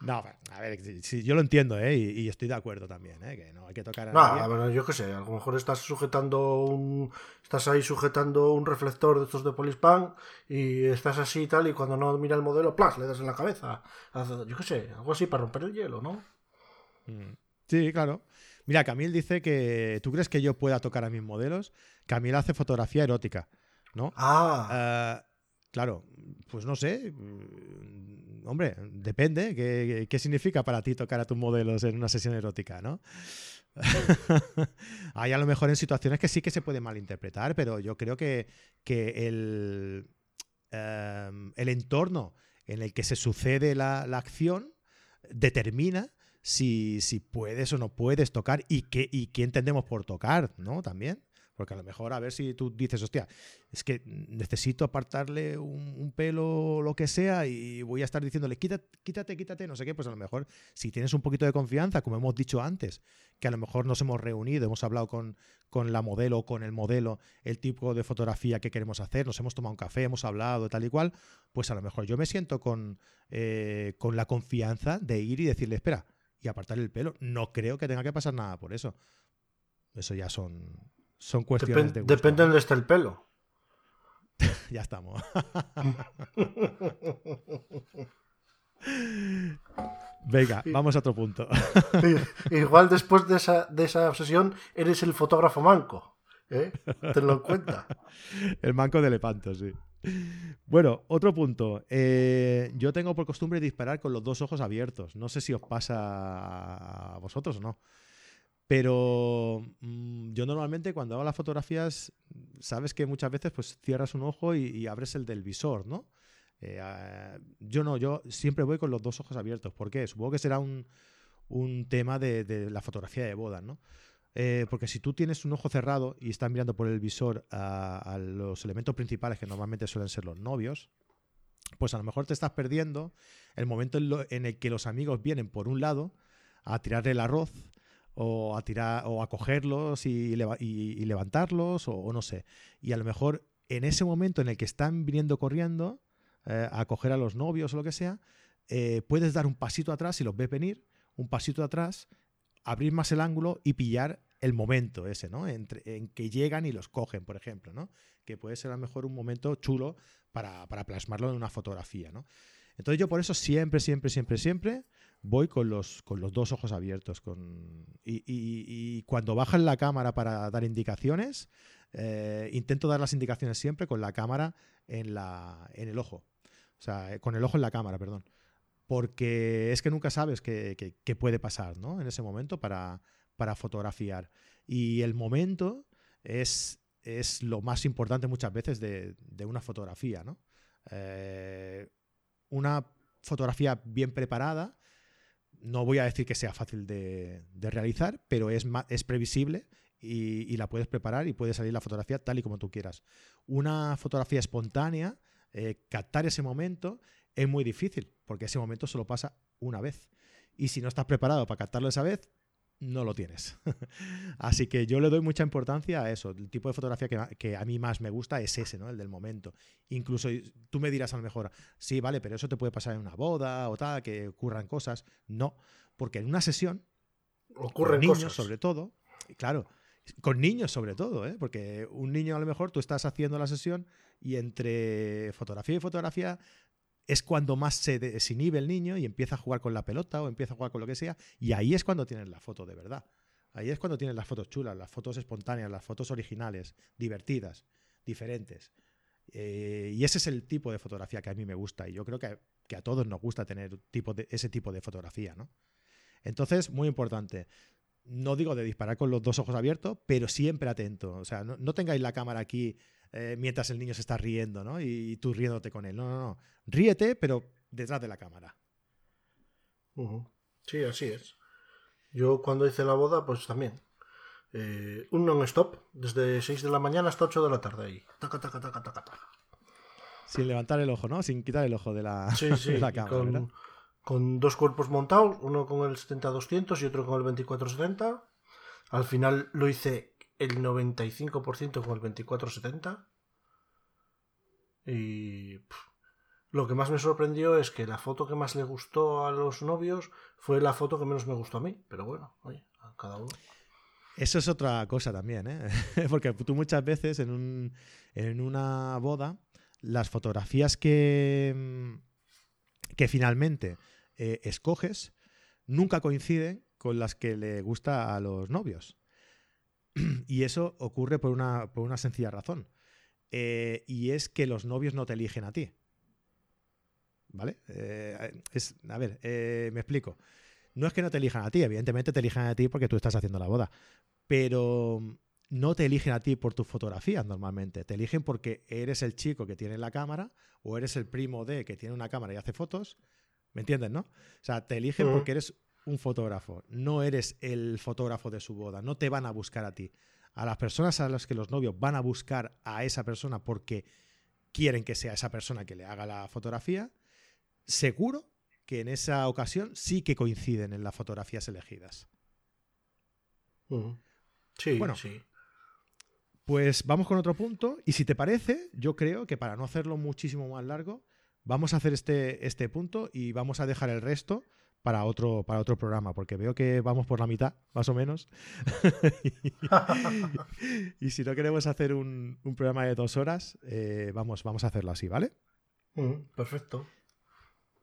No, a ver, sí, yo lo entiendo, ¿eh? Y, estoy de acuerdo también, ¿eh? Que no hay que tocar a no, nadie. Bueno, yo qué sé, a lo mejor estás sujetando un. Estás ahí sujetando un reflector de estos de Polispan y estás así y tal, y cuando no mira el modelo, ¡plas! le das en la cabeza. Yo qué sé, algo así para romper el hielo, ¿no? Mm. Sí, claro. Mira, Camil dice que. ¿Tú crees que yo pueda tocar a mis modelos? Camil hace fotografía erótica, ¿no? Ah. Eh, claro, pues no sé hombre, depende. ¿Qué, significa para ti tocar a tus modelos en una sesión erótica, no? [laughs] Hay a lo mejor en situaciones que sí que se puede malinterpretar, pero yo creo que, el, em, el, entorno en el que se sucede la, acción determina si, puedes o no puedes tocar y qué, y qué entendemos por tocar, ¿no? También. Porque a lo mejor a ver si tú dices, hostia, es que necesito apartarle un, pelo o lo que sea y voy a estar diciéndole, quítate, quítate, quítate, no sé qué, pues a lo mejor si tienes un poquito de confianza, como hemos dicho antes, que a lo mejor nos hemos reunido, hemos hablado con, con la modelo, con el modelo, el tipo de fotografía que queremos hacer, nos hemos tomado un café, hemos hablado, tal y cual, pues a lo mejor yo me siento con, eh, con la confianza de ir y decirle, espera, y apartar el pelo. No creo que tenga que pasar nada por eso. Eso ya son son cuestiones de gusto. Depende de dónde esté el pelo. [laughs] ya estamos. [laughs] Venga, vamos a otro punto. Igual después de esa, de esa obsesión eres el fotógrafo manco. ¿eh? Tenlo en cuenta. [laughs] El manco de Lepanto, sí. Bueno, otro punto. Eh, yo tengo por costumbre disparar con los dos ojos abiertos. No sé si os pasa a vosotros o no. Pero mm, yo normalmente cuando hago las fotografías, sabes que muchas veces pues cierras un ojo y, abres el del visor, ¿no? Eh, ah, yo no, yo siempre voy con los dos ojos abiertos. ¿Por qué? Supongo que será un, tema de, la fotografía de boda, ¿no? Eh, porque si tú tienes un ojo cerrado y estás mirando por el visor a, los elementos principales que normalmente suelen ser los novios, pues a lo mejor te estás perdiendo el momento en, el que los amigos vienen por un lado a tirarle el arroz o a tirar o a cogerlos y, levantarlos o, no sé. Y a lo mejor en ese momento en el que están viniendo corriendo eh, a coger a los novios o lo que sea, eh, puedes dar un pasito atrás si los ves venir, un pasito atrás, abrir más el ángulo y pillar el momento ese, ¿no? Entre, en que llegan y los cogen, por ejemplo, ¿no? Que puede ser a lo mejor un momento chulo para, plasmarlo en una fotografía, ¿no? Entonces yo por eso siempre, siempre, siempre, siempre voy con los, con los dos ojos abiertos. Con, y, cuando bajan la cámara para dar indicaciones, eh, intento dar las indicaciones siempre con la cámara en, la, en el ojo. O sea, con el ojo en la cámara, perdón. Porque es que nunca sabes qué, puede pasar ¿no? en ese momento para, para fotografiar. Y el momento es, es lo más importante muchas veces de, una fotografía. ¿no? Eh, una fotografía bien preparada, no voy a decir que sea fácil de, realizar, pero es, es previsible y, la puedes preparar y puede salir la fotografía tal y como tú quieras. Una fotografía espontánea, eh, captar ese momento es muy difícil, porque ese momento solo pasa una vez. Y si no estás preparado para captarlo esa vez, no lo tienes. [laughs] Así que yo le doy mucha importancia a eso. El tipo de fotografía que, a mí más me gusta es ese, ¿no? El del momento. Incluso tú me dirás a lo mejor, sí, vale, pero eso te puede pasar en una boda o tal, que ocurran cosas. No, porque en una sesión, ocurren niños cosas. sobre todo, claro, con niños sobre todo, ¿eh? porque un niño a lo mejor tú estás haciendo la sesión y entre fotografía y fotografía es cuando más se desinhibe el niño y empieza a jugar con la pelota o empieza a jugar con lo que sea, y ahí es cuando tienes la foto de verdad. Ahí es cuando tienes las fotos chulas, las fotos espontáneas, las fotos originales, divertidas, diferentes. Eh, y ese es el tipo de fotografía que a mí me gusta y yo creo que, a todos nos gusta tener tipo de, ese tipo de fotografía. ¿no? Entonces, muy importante. No digo de disparar con los dos ojos abiertos, pero siempre atento. O sea, no tengáis la cámara aquí eh, mientras el niño se está riendo, ¿no? Y, tú riéndote con él. No, no, no. Ríete, pero detrás de la cámara. Sí, así es. Yo cuando hice la boda, pues también. Eh, un non-stop, desde 6 de la mañana hasta 8 de la tarde ahí. Taca, taca, taca, taca, Sin levantar el ojo, ¿no? Sin quitar el ojo de la, [laughs] cámara. Con, con, dos cuerpos montados, uno con el 70-200 y otro con el 2470. Al final lo hice el 95% con el 2470. Y lo que más me sorprendió es que la foto que más le gustó a los novios fue la foto que menos me gustó a mí. Pero bueno, oye, a cada uno. Eso es otra cosa también, ¿eh? [laughs] porque tú muchas veces en, un, en una boda, las fotografías que, que finalmente eh, escoges nunca coinciden con las que le gusta a los novios. [clears throat] Y eso ocurre por una, por una sencilla razón. Eh, y es que los novios no te eligen a ti. ¿Vale? Eh, es, a ver, eh, me explico. No es que no te elijan a ti, evidentemente te eligen a ti porque tú estás haciendo la boda. Pero no te eligen a ti por tus fotografías normalmente. Te eligen porque eres el chico que tiene la cámara o eres el primo de que tiene una cámara y hace fotos. ¿Me entiendes, no? O sea, te eligen porque eres un fotógrafo, no eres el fotógrafo de su boda, no te van a buscar a ti. A las personas a las que los novios van a buscar a esa persona porque quieren que sea esa persona que le haga la fotografía, seguro que en esa ocasión sí que coinciden en las fotografías elegidas. Sí, bueno, sí. Pues vamos con otro punto y si te parece, yo creo que para no hacerlo muchísimo más largo, vamos a hacer este, este punto y vamos a dejar el resto para otro, para otro programa, porque veo que vamos por la mitad, más o menos. [laughs] y, si no queremos hacer un, programa de dos horas, eh, vamos, vamos a hacerlo así, ¿vale? Mm, perfecto.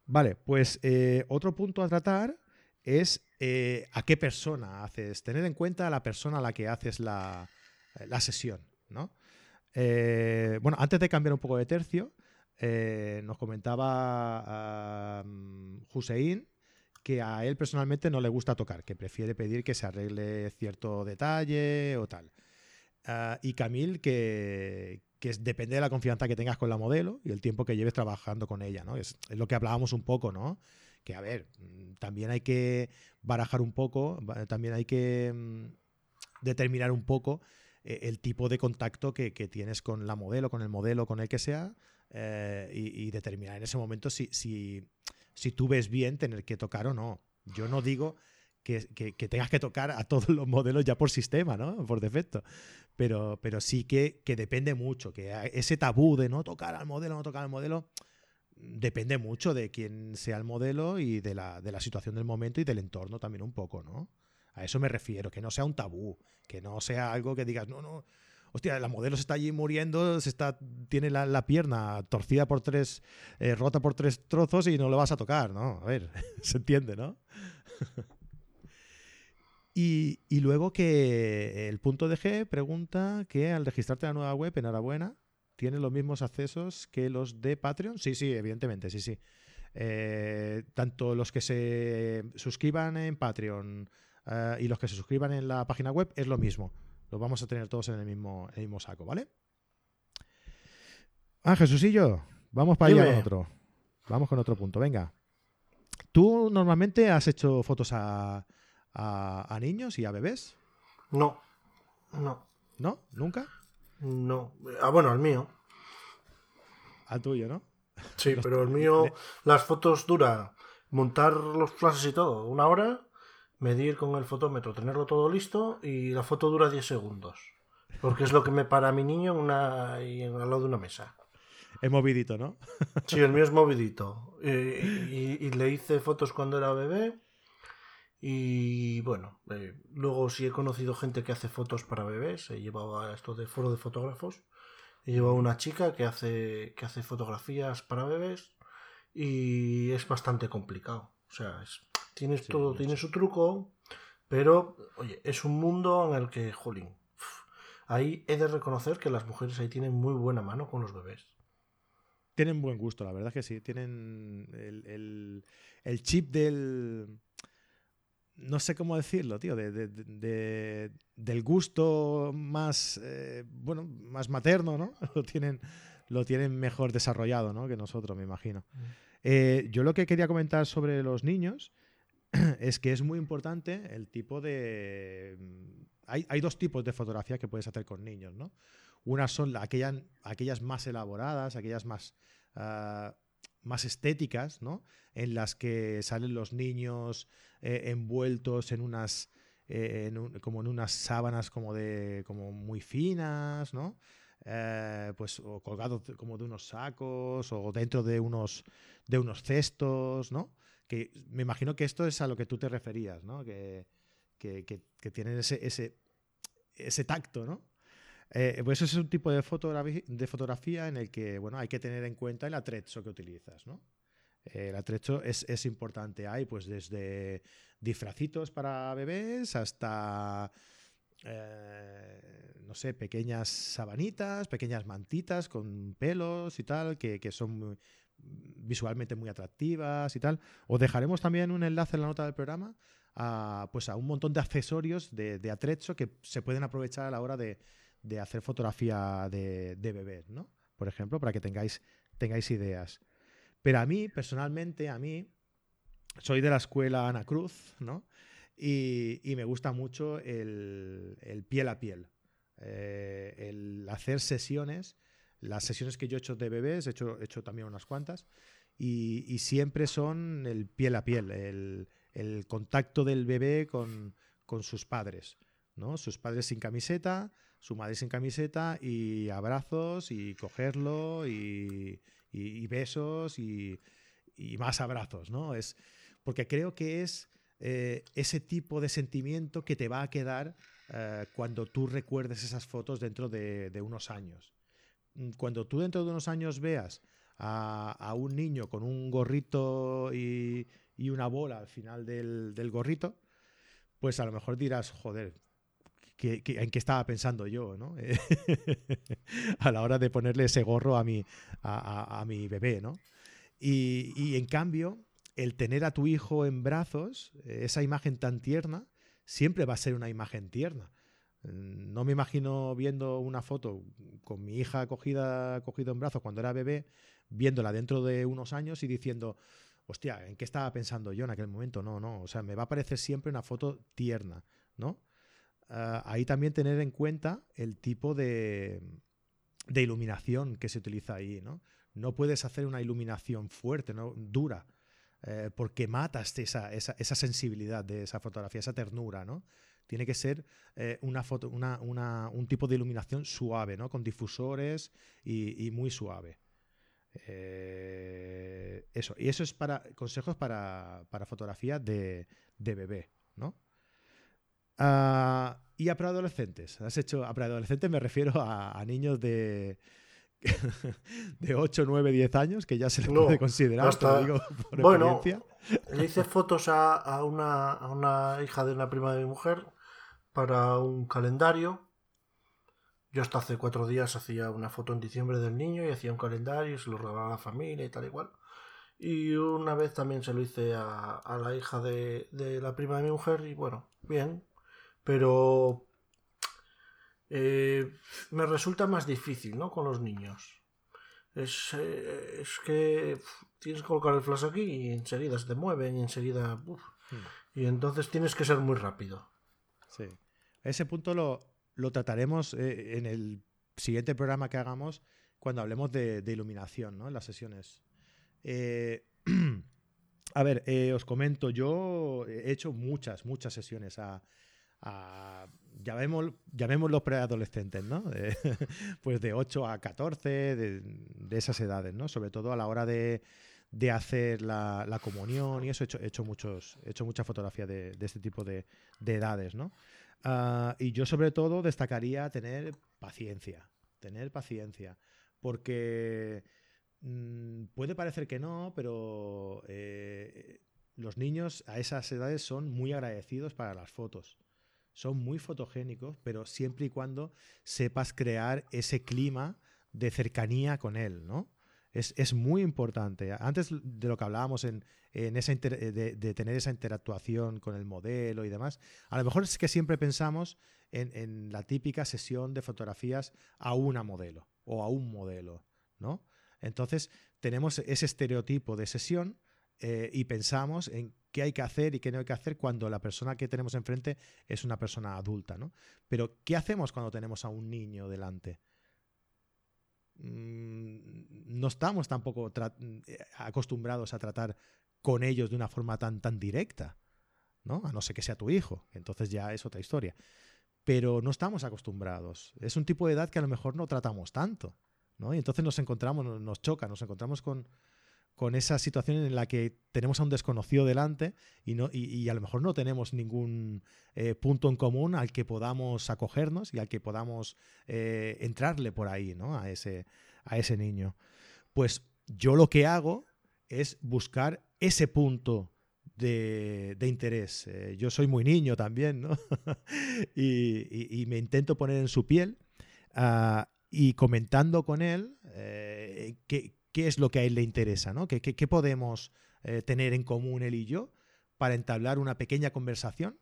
Vale, pues eh, otro punto a tratar es eh, a qué persona haces, tener en cuenta a la persona a la que haces la, sesión, ¿no? bueno, antes de cambiar un poco de tercio, nos comentaba Hussein que a él personalmente no le gusta tocar, que prefiere pedir que se arregle cierto detalle o tal. Ah, y Camil, que, depende de la confianza que tengas con la modelo y el tiempo que lleves trabajando con ella, ¿no? Es, lo que hablábamos un poco, ¿no? Que a ver, mm, también hay que barajar un poco, también hay que mm, determinar un poco eh, el tipo de contacto que, tienes con la modelo, con el modelo, con el que sea, eh, y, determinar en ese momento si, si si tú ves bien tener que tocar o no. Yo no digo que, tengas que tocar a todos los modelos ya por sistema, ¿no? Por defecto. Pero, pero sí que, depende mucho, que ese tabú de no tocar al modelo, no tocar al modelo, depende mucho de quién sea el modelo y de la, de la situación del momento y del entorno también un poco, ¿no? A eso me refiero, que no sea un tabú, que no sea algo que digas, no, no, hostia, la modelo se está allí muriendo, se está, tiene la, pierna torcida por tres, eh, rota por tres trozos y no lo vas a tocar, ¿no? A ver, [laughs] se entiende, ¿no? [laughs] y, y, luego que el punto de G pregunta que al registrarte en la nueva web, enhorabuena, ¿tiene los mismos accesos que los de Patreon? Sí, sí, evidentemente, sí, sí. Eh, tanto los que se suscriban en Patreon eh, y los que se suscriban en la página web es lo mismo. Los vamos a tener todos en el mismo, el mismo saco, ¿vale? Ah, Jesusillo, vamos para allá con otro. Vamos con otro punto, venga. ¿Tú normalmente has hecho fotos a, a, niños y a bebés? No, no. ¿No? ¿Nunca? No. Ah, bueno, al mío. Al tuyo, ¿no? Sí, [laughs] pero el mío, las fotos dura montar los flashes y todo, una hora medir con el fotómetro, tenerlo todo listo y la foto dura 10 segundos. Porque es lo que me para mi niño en una, y al lado de una mesa. Es movidito, ¿no? [laughs] Sí, el mío es movidito. Y, le hice fotos cuando era bebé. Y bueno, eh, luego sí he conocido gente que hace fotos para bebés. He llevado a esto de foro de fotógrafos. He llevado a una chica que hace, que hace fotografías para bebés. Y es bastante complicado. O sea, es, Tienes todo, tiene su truco, pero, oye, es un mundo en el que, jolín, ahí he de reconocer que las mujeres ahí tienen muy buena mano con los bebés. Tienen buen gusto, la verdad que sí. Tienen el, chip del. No sé cómo decirlo, tío. De, del gusto más. Eh, bueno, más materno, ¿no? [laughs] Lo tienen, lo tienen mejor desarrollado, ¿no? Que nosotros, me imagino. Mm. Eh, yo lo que quería comentar sobre los niños [clears throat] es que es muy importante el tipo de... Mm, hay, dos tipos de fotografía que puedes hacer con niños, ¿no? Unas son aquellas, aquellas más elaboradas, aquellas más, ah, más estéticas, ¿no? En las que salen los niños eh, envueltos en unas... Eh, como en unas sábanas como de como muy finas, ¿no? Eh, pues o colgados como de unos sacos o dentro de unos de unos cestos, ¿no? Que me imagino que esto es a lo que tú te referías, ¿no? Que, tienen ese, ese, ese tacto, ¿no? Eh, pues eso es un tipo de, de fotografía en el que bueno, hay que tener en cuenta el atrecho que utilizas. ¿no? Eh, el atrecho es, importante. Hay pues desde disfracitos para bebés hasta, eh, no sé, pequeñas sabanitas, pequeñas mantitas con pelos y tal, que, que son muy, visualmente muy atractivas y tal. Os dejaremos también un enlace en la nota del programa a, pues a un montón de accesorios de, de atrecho que se pueden aprovechar a la hora de, hacer fotografía de, bebés, ¿no? Por ejemplo, para que tengáis, tengáis ideas. Pero a mí, personalmente, a mí, soy de la escuela Ana Cruz, ¿no? Y, me gusta mucho el, piel a piel. Eh, el hacer sesiones las sesiones que yo he hecho de bebés, he hecho, hecho también unas cuantas, y, siempre son el piel a piel, el, contacto del bebé con, sus padres, ¿no? Sus padres sin camiseta, su madre sin camiseta, y abrazos, y cogerlo, y, besos, y, más abrazos, ¿no? Es, porque creo que es eh, ese tipo de sentimiento que te va a quedar eh, cuando tú recuerdes esas fotos dentro de unos años. Mm, cuando tú dentro de unos años veas a, un niño con un gorrito y, una bola al final del, gorrito, pues a lo mejor dirás, joder, en qué estaba pensando yo, ¿no? [laughs] a la hora de ponerle ese gorro a mi, a, mi bebé, ¿no? Y, y, en cambio, el tener a tu hijo en brazos, esa imagen tan tierna, siempre va a ser una imagen tierna. No me imagino viendo una foto con mi hija cogida, cogido en brazos cuando era bebé, viéndola dentro de unos años y diciendo, hostia, ¿en qué estaba pensando yo en aquel momento? No, no, o sea, me va a parecer siempre una foto tierna, ¿no? Ah, ahí también tener en cuenta el tipo de, iluminación que se utiliza ahí, ¿no? No puedes hacer una iluminación fuerte, ¿no? dura, eh, porque matas esa, esa, esa, sensibilidad de esa fotografía, esa ternura, ¿no? Tiene que ser eh, una foto, un tipo de iluminación suave, ¿no? Con difusores y, muy suave. Eh, eso, y eso es para consejos para, fotografía de, bebé, ¿no? Ah, y a preadolescentes. Has hecho a preadolescentes me refiero a, niños de [laughs] de 8, 9, 10 años, que ya se le puede considerar, hasta, digo, por bueno, Le hice fotos a, una, a una hija de una prima de mi mujer para un calendario yo hasta hace cuatro días hacía una foto en diciembre del niño y hacía un calendario y se lo regalaba a la familia y tal y cual. Y una vez también se lo hice a, la hija de, la prima de mi mujer y bueno, bien. Pero eh, me resulta más difícil, ¿no? Con los niños. Es, eh, es que tienes que colocar el flash aquí y enseguida se te mueven y enseguida... Hmm. Y entonces tienes que ser muy rápido. Sí. Ese punto lo, lo trataremos eh, en el siguiente programa que hagamos cuando hablemos de, iluminación, ¿no? En las sesiones. Eh, [clears throat] a ver, eh, os comento, yo he hecho muchas, muchas sesiones a, llamemos, los preadolescentes, ¿no? [laughs] pues de 8 a 14, de, esas edades, ¿no? Sobre todo a la hora de, hacer la, comunión y eso he hecho, hecho, muchos, he hecho mucha fotografía de, este tipo de, edades, ¿no? Ah, y yo sobre todo destacaría tener paciencia, tener paciencia, porque mm, puede parecer que no, pero eh, los niños a esas edades son muy agradecidos para las fotos. Son muy fotogénicos, pero siempre y cuando sepas crear ese clima de cercanía con él, ¿no? Es, muy importante. Antes de lo que hablábamos en, esa de, tener esa interactuación con el modelo y demás, a lo mejor es que siempre pensamos en, la típica sesión de fotografías a una modelo o a un modelo, ¿no? Entonces tenemos ese estereotipo de sesión eh, y pensamos en qué hay que hacer y qué no hay que hacer cuando la persona que tenemos enfrente es una persona adulta, ¿no? Pero ¿qué hacemos cuando tenemos a un niño delante? Mm, no estamos tampoco eh, acostumbrados a tratar con ellos de una forma tan, tan directa, ¿no? A no ser que sea tu hijo, entonces ya es otra historia. Pero no estamos acostumbrados. Es un tipo de edad que a lo mejor no tratamos tanto, ¿no? Y entonces nos encontramos, nos choca, nos encontramos con, con esa situación en la que tenemos a un desconocido delante y, no, y, a lo mejor no tenemos ningún eh, punto en común al que podamos acogernos y al que podamos eh, entrarle por ahí, ¿no? A ese, a ese niño. Pues yo lo que hago es buscar ese punto de, interés. Eh, yo soy muy niño también, ¿no? [laughs] y, me intento poner en su piel ah, y comentando con él qué qué es lo que a él le interesa, ¿no? ¿Qué, podemos eh, tener en común él y yo para entablar una pequeña conversación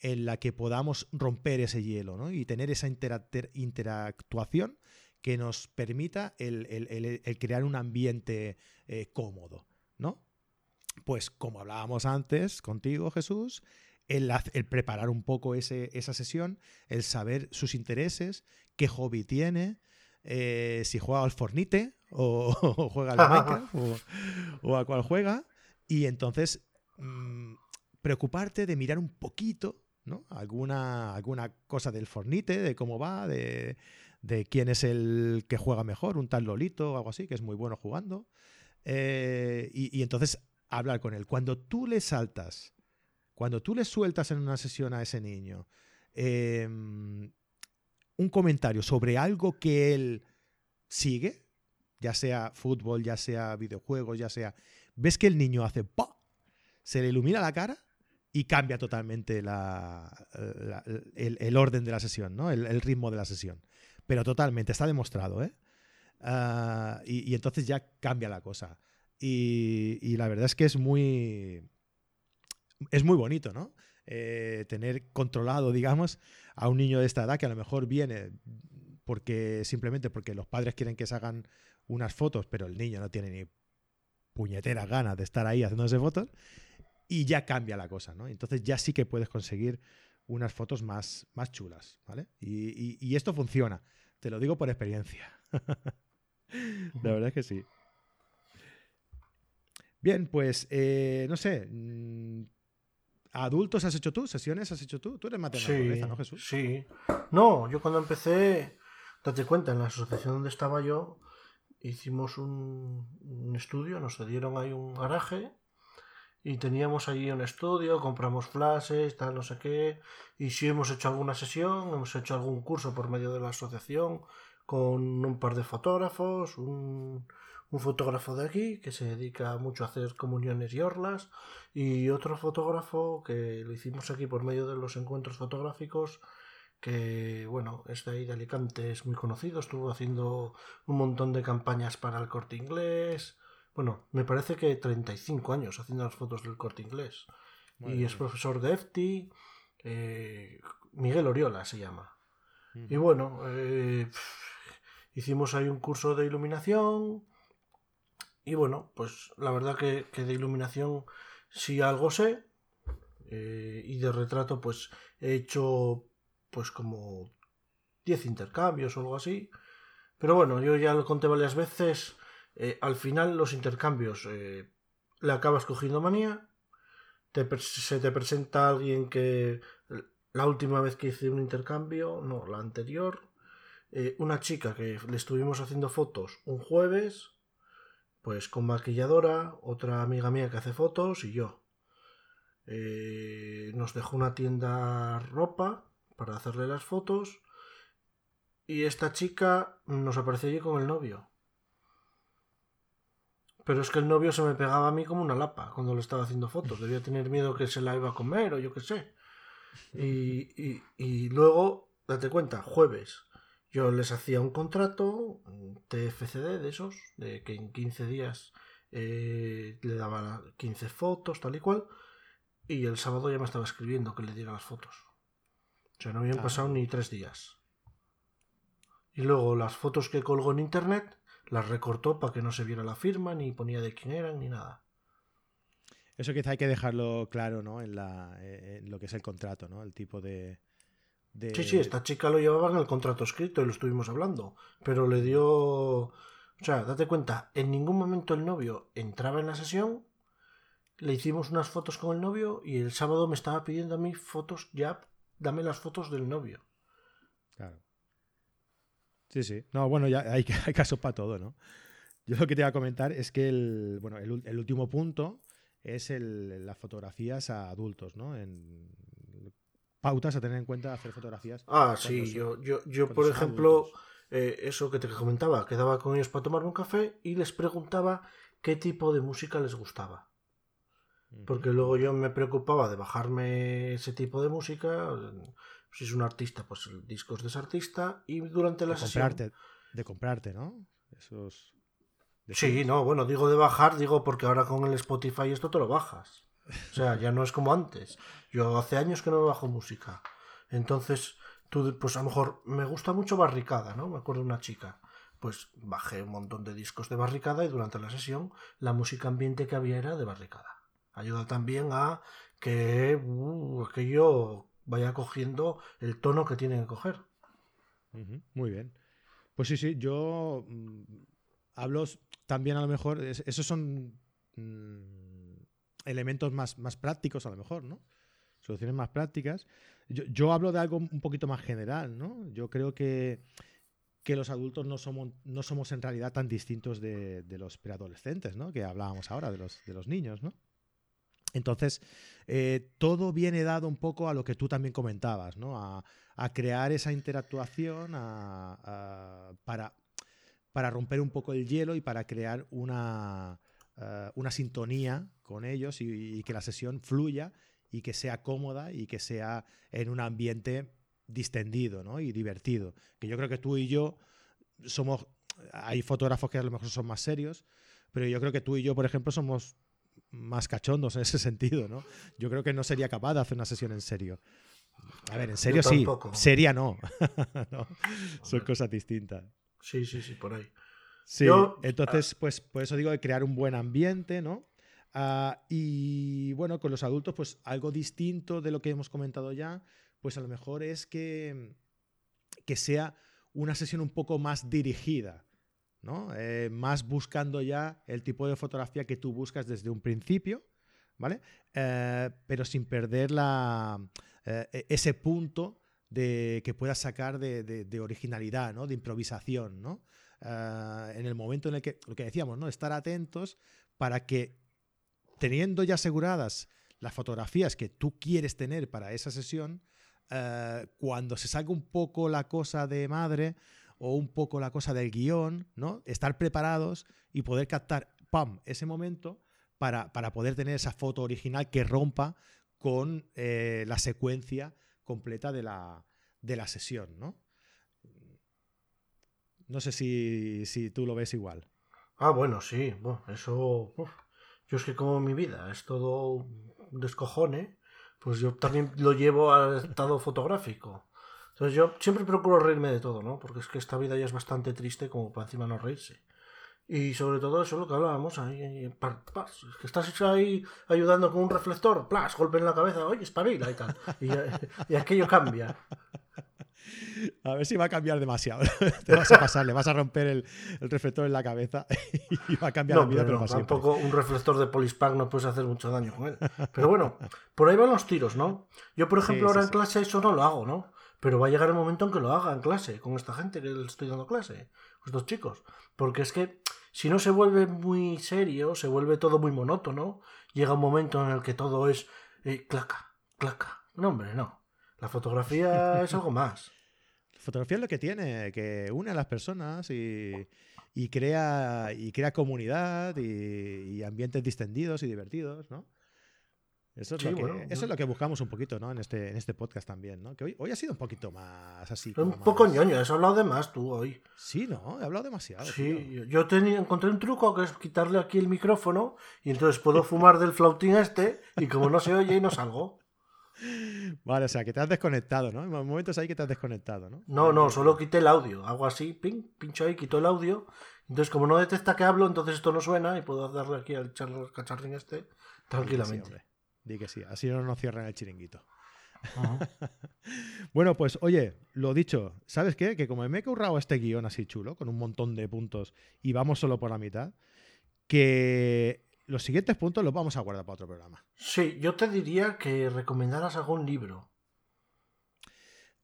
en la que podamos romper ese hielo ¿no? y tener esa interactuación que nos permita el, crear un ambiente eh, cómodo, ¿no? Pues como hablábamos antes contigo, Jesús, el, preparar un poco esa sesión, el saber sus intereses, qué hobby tiene, eh, si juega al Fornite o, [laughs] juega al Minecraft [laughs] o, a cuál juega. Y entonces mm, preocuparte de mirar un poquito, ¿no? Alguna, alguna cosa del Fornite, de cómo va, de, quién es el que juega mejor, un tal Lolito o algo así, que es muy bueno jugando. Eh, y, entonces hablar con él. Cuando tú le saltas, cuando tú le sueltas en una sesión a ese niño, em, un comentario sobre algo que él sigue, ya sea fútbol, ya sea videojuegos, ya sea... Ves que el niño hace ¡pa! Se le ilumina la cara y cambia totalmente la, el, orden de la sesión, ¿no? El, ritmo de la sesión. Pero totalmente, está demostrado, ¿eh? Ah, y, entonces ya cambia la cosa. Y, la verdad es que es muy. Es muy bonito, ¿no? Eh, tener controlado, digamos, a un niño de esta edad que a lo mejor viene porque simplemente porque los padres quieren que se hagan unas fotos, pero el niño no tiene ni puñeteras ganas de estar ahí haciéndose fotos, y ya cambia la cosa, ¿no? Entonces ya sí que puedes conseguir unas fotos más, más chulas, ¿vale? Y, esto funciona, te lo digo por experiencia. [laughs] la verdad es que sí. Bien, pues eh, no sé, mm, ¿Adultos has hecho tú? ¿Sesiones has hecho tú? Tú eres matemático, ¿no, Jesús? Sí. No, yo cuando empecé, date cuenta, en la asociación donde estaba yo, hicimos un, un estudio, nos cedieron ahí un garaje y teníamos ahí un estudio, compramos flashes, tal, no sé qué, y si hemos hecho alguna sesión, hemos hecho algún curso por medio de la asociación con un par de fotógrafos, un, un fotógrafo de aquí que se dedica mucho a hacer comuniones y orlas, y otro fotógrafo que lo hicimos aquí por medio de los encuentros fotográficos, que bueno, es de ahí de Alicante, es muy conocido, estuvo haciendo un montón de campañas para el corte inglés, bueno, me parece que 35 años haciendo las fotos del corte inglés. y es profesor de EFTI. Eh, Miguel Oriola se llama. Y bueno, eh, hicimos ahí un curso de iluminación. Y bueno, pues la verdad que, de iluminación sí algo sé. Eh, y de retrato pues he hecho pues como 10 intercambios o algo así. Pero bueno, yo ya lo conté varias veces. Eh, al final los intercambios eh, le acabas cogiendo manía, se te presenta alguien que la última vez que hice un intercambio, no, la anterior, una chica que le estuvimos haciendo fotos un jueves, pues con maquilladora, otra amiga mía que hace fotos y yo. nos dejó una tienda ropa para hacerle las fotos y esta chica nos apareció allí con el novio. Pero es que el novio se me pegaba a mí como una lapa cuando le estaba haciendo fotos. Debía tener miedo que se la iba a comer o yo qué sé. Y, y, luego, date cuenta, jueves, yo les hacía un contrato, TFCD de esos, de que en 15 días eh, le daba 15 fotos, tal y cual. Y el sábado ya me estaba escribiendo que le diera las fotos. O sea, no habían pasado ni tres días. Y luego las fotos que colgó en internet las recortó para que no se viera la firma, ni ponía de quién eran, ni nada. Eso quizá hay que dejarlo claro, ¿no? En, la, en lo que es el contrato, ¿no? El tipo de, Sí, sí, esta chica lo llevaba en el contrato escrito y lo estuvimos hablando. Pero le dio. O sea, date cuenta, en ningún momento el novio entraba en la sesión, le hicimos unas fotos con el novio y el sábado me estaba pidiendo a mí fotos ya, dame las fotos del novio. Claro. Sí, sí. No, bueno, ya hay, [laughs] hay casos para todo, ¿no? Yo lo que te iba a comentar es que el, bueno, el, último punto es el, las fotografías a adultos, ¿no? En pautas a tener en cuenta hacer fotografías. Ah, sí, yo, yo, yo por ejemplo, eh, eso que te comentaba, quedaba con ellos para tomar un café y les preguntaba qué tipo de música les gustaba. Porque luego yo me preocupaba de bajarme ese tipo de música, si es un artista, pues el disco es de ese artista. Y durante la de Comprarte, de comprarte, ¿no? Esos. sí, no, bueno, digo de bajar, digo porque ahora con el Spotify esto te lo bajas. O sea, ya no es como antes. Yo hace años que no bajo música. Entonces, tú, pues a lo mejor me gusta mucho Barricada, ¿no? Me acuerdo de una chica. Pues bajé un montón de discos de Barricada y durante la sesión la música ambiente que había era de Barricada. Ayuda también a que uh, aquello vaya cogiendo el tono que tiene que coger. muy bien. Pues sí, sí, yo mm, hablo también a lo mejor, esos son mm, elementos más, más prácticos a lo mejor, ¿no? Soluciones más prácticas. Yo, hablo de algo un poquito más general, ¿no? Yo creo que, que los adultos no somos, no somos en realidad tan distintos de, de los preadolescentes, ¿no? Que hablábamos ahora de los, de los niños, ¿no? Entonces, eh, todo viene dado un poco a lo que tú también comentabas, ¿no? A, crear esa interactuación para, para, romper un poco el hielo y para crear una, eh, una sintonía con ellos y, que la sesión fluya y que sea cómoda y que sea en un ambiente distendido ¿no? y divertido. Que yo creo que tú y yo somos, hay fotógrafos que a lo mejor son más serios, pero yo creo que tú y yo, por ejemplo, somos más cachondos en ese [laughs] sentido, ¿no? Yo creo que no sería capaz de hacer una sesión en serio. A ver, en serio sí, seria [laughs] no. Son cosas distintas. Sí, sí, sí, por ahí. Sí, entonces, pues por eso digo de crear un buen ambiente, ¿no? Ah, y bueno, con los adultos, pues algo distinto de lo que hemos comentado ya, pues a lo mejor es que, que sea una sesión un poco más dirigida. Eh, más buscando ya el tipo de fotografía que tú buscas desde un principio, ¿vale? Eh, pero sin perder la, eh, e-, ese punto de, que puedas sacar de, originalidad, ¿no? De improvisación, ¿no? Eh, en el momento en el que, lo que decíamos, ¿no? Estar atentos para que teniendo ya aseguradas las fotografías que tú quieres tener para esa sesión, eh, cuando se salga un poco la cosa de madre o un poco la cosa del guion, ¿no? Estar preparados y poder captar, ¡pam!, ese momento para, para poder tener esa foto original que rompa con eh, la secuencia completa de la, de la sesión, ¿no? No sé si, si tú lo ves igual. Ah, bueno, sí, bueno, eso... Yo es que como mi vida es todo un descojone, pues yo también lo llevo al estado fotográfico. Entonces yo siempre procuro reírme de todo, ¿no? Porque es que esta vida ya es bastante triste como para encima no reírse. Y sobre todo eso es lo que hablábamos ahí. que estás ahí ayudando con un reflector, plas, golpe en la cabeza, oye, espabila y tal. Y, [laughs] y aquello cambia. A ver si va a cambiar demasiado. [laughs] Te vas a pasar, le vas a romper el, reflector en la cabeza [laughs] y va a cambiar la vida, pero, tampoco un reflector de Polispack no puedes hacer mucho daño con él. Pero bueno, por ahí van los tiros, ¿no? Yo, por ejemplo, ahora en clase eso no lo hago, ¿no? Pero va a llegar el momento en que lo haga en clase, con esta gente que le estoy dando clase, estos chicos. Porque es que si no se vuelve muy serio, se vuelve todo muy monótono, llega un momento en el que todo es eh, claca, claca. No, hombre, no. La fotografía es algo más fotografía es lo que tiene, que une a las personas y, crea, y crea comunidad y, ambientes distendidos y divertidos, ¿no? Eso es, lo que, eso es lo que buscamos un poquito, ¿no? En este, en este podcast también, ¿no? Que hoy, hoy ha sido un poquito más así. Un poco ñoño, has hablado de más tú hoy. Sí, ¿no? He hablado demasiado. Sí, yo tenía, encontré un truco que es quitarle aquí el micrófono y entonces puedo fumar del flautín este y como no se oye y no salgo. Vale, o sea, que te has desconectado, ¿no? En momentos ahí que te has desconectado, ¿no? No, no, solo quité el audio. Hago así, ping, pincho ahí, quito el audio. Entonces, como no detecta que hablo, entonces esto no suena y puedo darle aquí al cacharrín este tranquilamente. Di que sí, así no nos cierran el chiringuito. [laughs] bueno, pues oye, lo dicho, ¿sabes qué? Que como me he currado este guion así chulo, con un montón de puntos y vamos solo por la mitad, que los siguientes puntos los vamos a guardar para otro programa. Sí, yo te diría que recomendaras algún libro.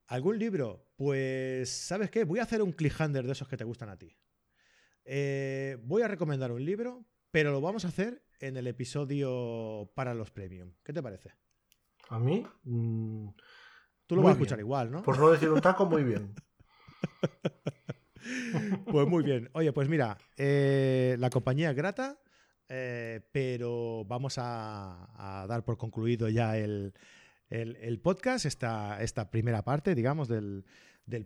¿Algún libro? Pues, ¿sabes qué? Voy a hacer un cliffhanger de esos que te gustan a ti. Eh, voy a recomendar un libro, pero lo vamos a hacer en el episodio para los premium. ¿Qué te parece? A mí. Mm, Tú lo vas a escuchar igual, ¿no? Por no decir un taco, muy bien. [laughs] pues muy bien. Oye, pues mira, eh, la compañía grata eh, pero vamos a, dar por concluido ya el, podcast, esta, esta, primera parte, digamos, del,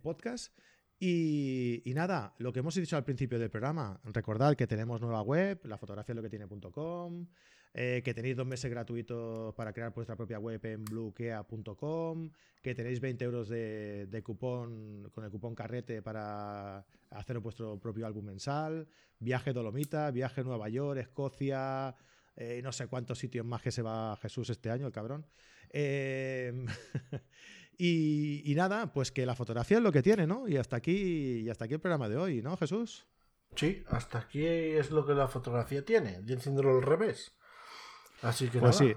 podcast. Y, nada, lo que hemos dicho al principio del programa, recordad que tenemos nueva web, la eh, que tenéis dos meses gratuitos para crear vuestra propia web en bluekea.com, que tenéis 20 euros de, de, cupón con el cupón carrete para hacer vuestro propio álbum mensal, viaje Dolomita, viaje Nueva York, Escocia, eh, no sé cuántos sitios más que se va Jesús este año, el cabrón. Em, [laughs] y, nada, pues que la fotografía es lo que tiene, ¿no? Y hasta aquí, y hasta aquí el programa de hoy, ¿no, Jesús? Sí, hasta aquí es lo que la fotografía tiene, diciéndolo al revés. Así que pues sí.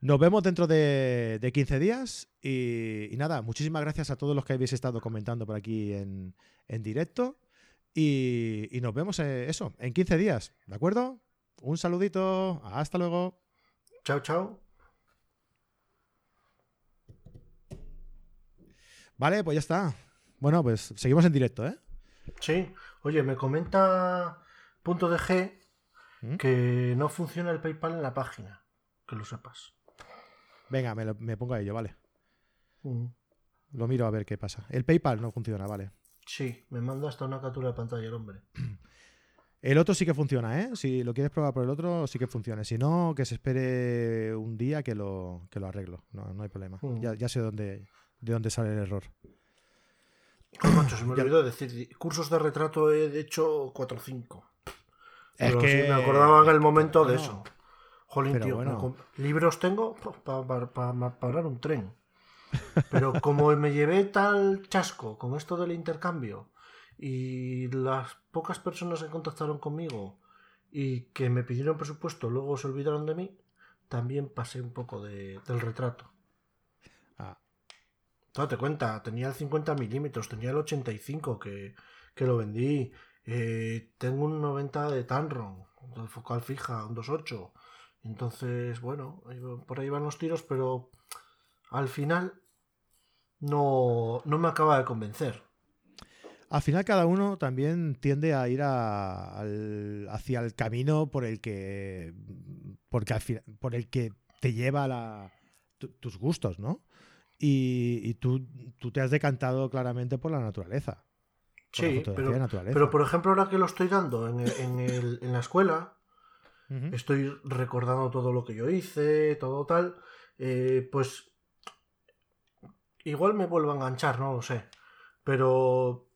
Nos vemos dentro de, 15 días y, nada, muchísimas gracias a todos los que habéis estado comentando por aquí en, directo y, nos vemos eh, eso, en 15 días, ¿de acuerdo? Un saludito, hasta luego. Chao, chao. Vale, pues ya está. Bueno, pues seguimos en directo, ¿eh? Sí. Oye, me comenta punto de G ¿Mm? que no funciona el PayPal en la página. Que lo sepas. Venga, me, pongo a ello, vale. Lo miro a ver qué pasa. El PayPal no funciona, vale. Sí, me manda hasta una captura de pantalla el hombre. [clears throat] El otro sí que funciona, ¿eh? Si lo quieres probar por el otro, sí que funciona. Si no, que se espere un día que lo, que lo arreglo. No, no hay problema. Ya, sé dónde, de dónde sale el error. macho, se me olvidó decir. Cursos de retrato he hecho 4 o 5. Es que... me acordaba en el momento de eso. Jolín, tío, libros tengo para parar un tren. Pero como me llevé tal chasco con esto del intercambio y las pocas personas que contactaron conmigo y que me pidieron presupuesto luego se olvidaron de mí, también pasé un poco del retrato. Ah. te cuenta, tenía el 50 milímetros, tenía el 85 que, que lo vendí. Eh, tengo un 90 de Tanron, de focal fija, un 2.8. Entonces, bueno, por ahí van los tiros, pero al final no, no me acaba de convencer. Al final cada uno también tiende a ir hacia el camino por el que porque al por el que te lleva la, tus gustos, ¿no? Y, tú, tú, te has decantado claramente por la naturaleza. Sí, pero, por ejemplo ahora que lo estoy dando en, en, la escuela, estoy recordando todo lo que yo hice, todo tal, eh, pues igual me vuelvo a enganchar, no lo sé. Pero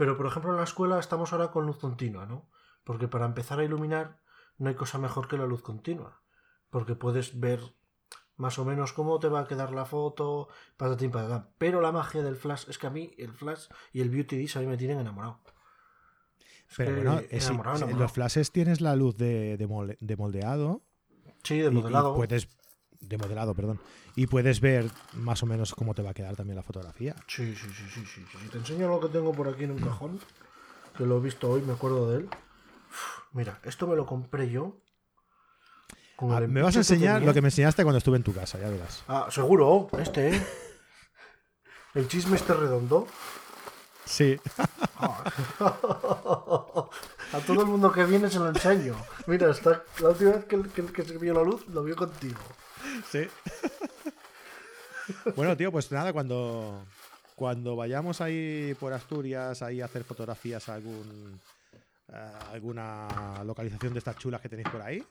pero, por ejemplo, en la escuela estamos ahora con luz continua, ¿no? Porque para empezar a iluminar no hay cosa mejor que la luz continua. Porque puedes ver más o menos cómo te va a quedar la foto, patatín, patatán. Pero la magia del flash es que a mí el flash y el beauty dis a mí me tienen enamorado. Pero bueno, en los flashes tienes la luz de, moldeado. Sí, de modelado. puedes, de modelado, perdón. Y puedes ver más o menos cómo te va a quedar también la fotografía. Sí, sí, sí, sí, sí. te enseño lo que tengo por aquí en un cajón, que lo he visto hoy, me acuerdo de él. mira, esto me lo compré yo. Ah, me vas a enseñar lo que me enseñaste cuando estuve en tu casa, ya verás. Ah, seguro, este, ¿eh? El chisme este redondo. Sí. Ah. [laughs] A todo el mundo que viene se lo enseño. Mira, está, la última vez que, que, que se vio la luz lo vio contigo. Sí. [laughs] bueno, tío, pues nada, cuando, cuando vayamos ahí por Asturias, ahí a hacer fotografías a algún, alguna localización de estas chulas que tenéis por ahí,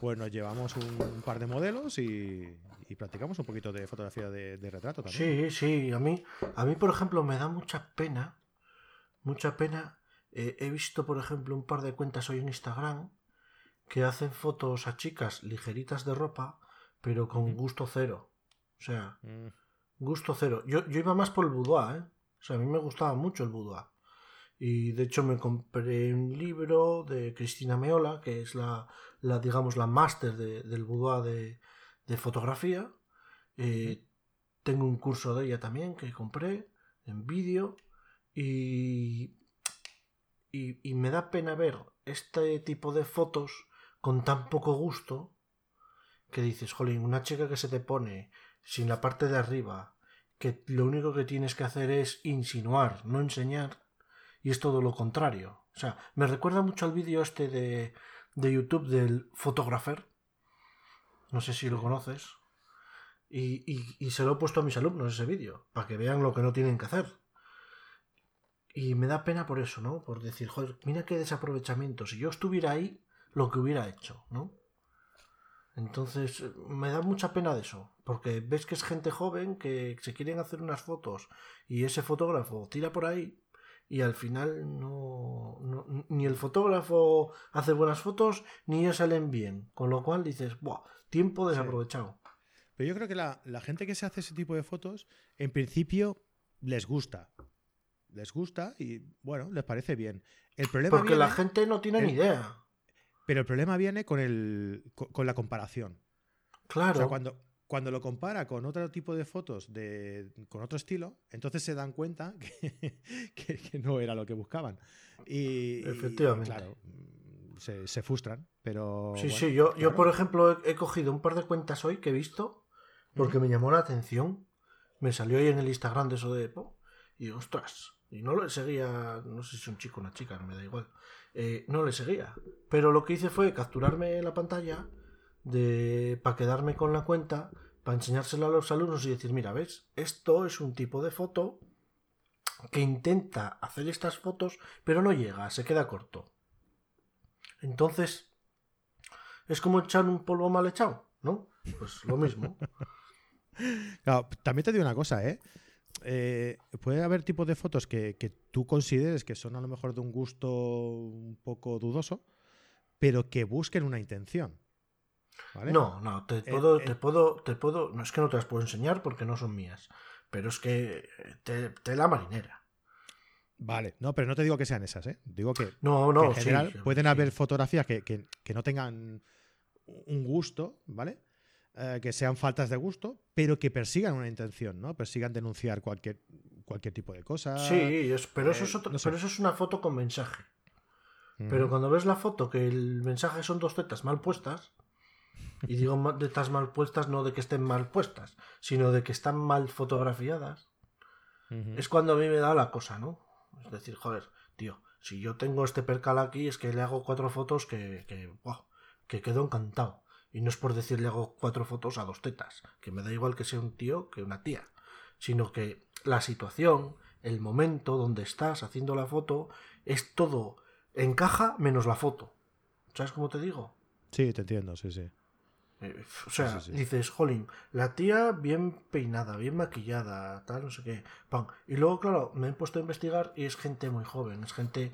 pues nos llevamos un, par de modelos y, practicamos un poquito de fotografía de, retrato también. Sí, sí, a mí, a mí, por ejemplo, me da mucha pena, mucha pena. Eh, he visto, por ejemplo, un par de cuentas hoy en Instagram que hacen fotos a chicas ligeritas de ropa pero con gusto cero. O sea, mm. gusto cero. Yo, yo, iba más por el boudoir, ¿eh? O sea, a mí me gustaba mucho el boudoir. Y de hecho me compré un libro de Cristina Meola, que es la, la digamos, la máster del boudoir de, de fotografía. Eh, tengo un curso de ella también que compré en vídeo. Y, y, y me da pena ver este tipo de fotos con tan poco gusto que dices, jolín, una chica que se te pone sin la parte de arriba, que lo único que tienes que hacer es insinuar, no enseñar, y es todo lo contrario. O sea, me recuerda mucho al vídeo este de, de YouTube del fotógrafer. No sé si lo conoces. Y, y, y, se lo he puesto a mis alumnos ese vídeo, para que vean lo que no tienen que hacer. Y me da pena por eso, ¿no? Por decir, joder, mira qué desaprovechamiento. Si yo estuviera ahí, lo que hubiera hecho, ¿no? Entonces, me da mucha pena de eso, porque ves que es gente joven que se quieren hacer unas fotos y ese fotógrafo tira por ahí y al final no, ni el fotógrafo hace buenas fotos ni ellos salen bien, con lo cual dices, ¡buah! Tiempo desaprovechado. Pero yo creo que la, gente que se hace ese tipo de fotos, en principio les gusta. Les gusta y, bueno, les parece bien. El problema Porque la gente no tiene ni idea. Pero el problema viene con, el, con, la comparación. Claro. O sea, cuando, cuando lo compara con otro tipo de fotos de, con otro estilo, entonces se dan cuenta [laughs] que, no era lo que buscaban. Y, Efectivamente. claro, se, frustran, pero... Sí, sí, yo, yo por ejemplo he, cogido un par de cuentas hoy que he visto porque me llamó la atención. Me salió ahí en el Instagram de eso de Epo y digo, ostras, y no le seguía, no sé si es un chico o una chica, no me da igual. Eh, no le seguía. Pero lo que hice fue capturarme la pantalla de para quedarme con la cuenta, para enseñársela a los alumnos y decir, mira, ¿ves? Esto es un tipo de foto que intenta hacer estas fotos, pero no llega, se queda corto. Entonces, es como echar un polvo mal echado, ¿no? Pues lo mismo. [laughs] también te digo una cosa, ¿eh? Eh, puede haber tipos de fotos que, tú consideres que son a lo mejor de un gusto un poco dudoso, pero que busquen una intención. No, no, te eh, puedo, te eh, puedo, te puedo, no es que no te las puedo enseñar porque no son mías, pero es que te, la marinera. Vale, no, pero no te digo que sean esas, ¿eh? Digo que, no, no, en general pueden haber fotografías que, que, no tengan un gusto, ¿vale? Eh, que sean faltas de gusto, pero que persigan una intención, ¿no? Persigan denunciar cualquier, cualquier tipo de cosa. Sí, es- pero, eso eh, es otro- no sé. pero eso es una foto con mensaje. Pero Ujú. cuando ves la foto que el mensaje son dos tetas mal puestas, y digo tetas mal puestas no de que estén mal puestas, sino de que están mal fotografiadas, Ujú. es cuando a mí me da la cosa, ¿no? Es decir, joder, tío, si yo tengo este percal aquí es que le hago cuatro fotos que, que, buah, que quedo encantado. Y no es por decir le hago cuatro fotos a dos tetas, que me da igual que sea un tío que una tía, sino que la situación, el momento donde estás haciendo la foto, es todo, encaja menos la foto. ¿Sabes cómo te digo? Sí, te entiendo, sí, sí. Eh, O sea, Sí, sí, sí. dices, jolín, la tía bien peinada, bien maquillada, tal, no sé qué. pam. Y luego, claro, me he puesto a investigar y es gente muy joven, es gente.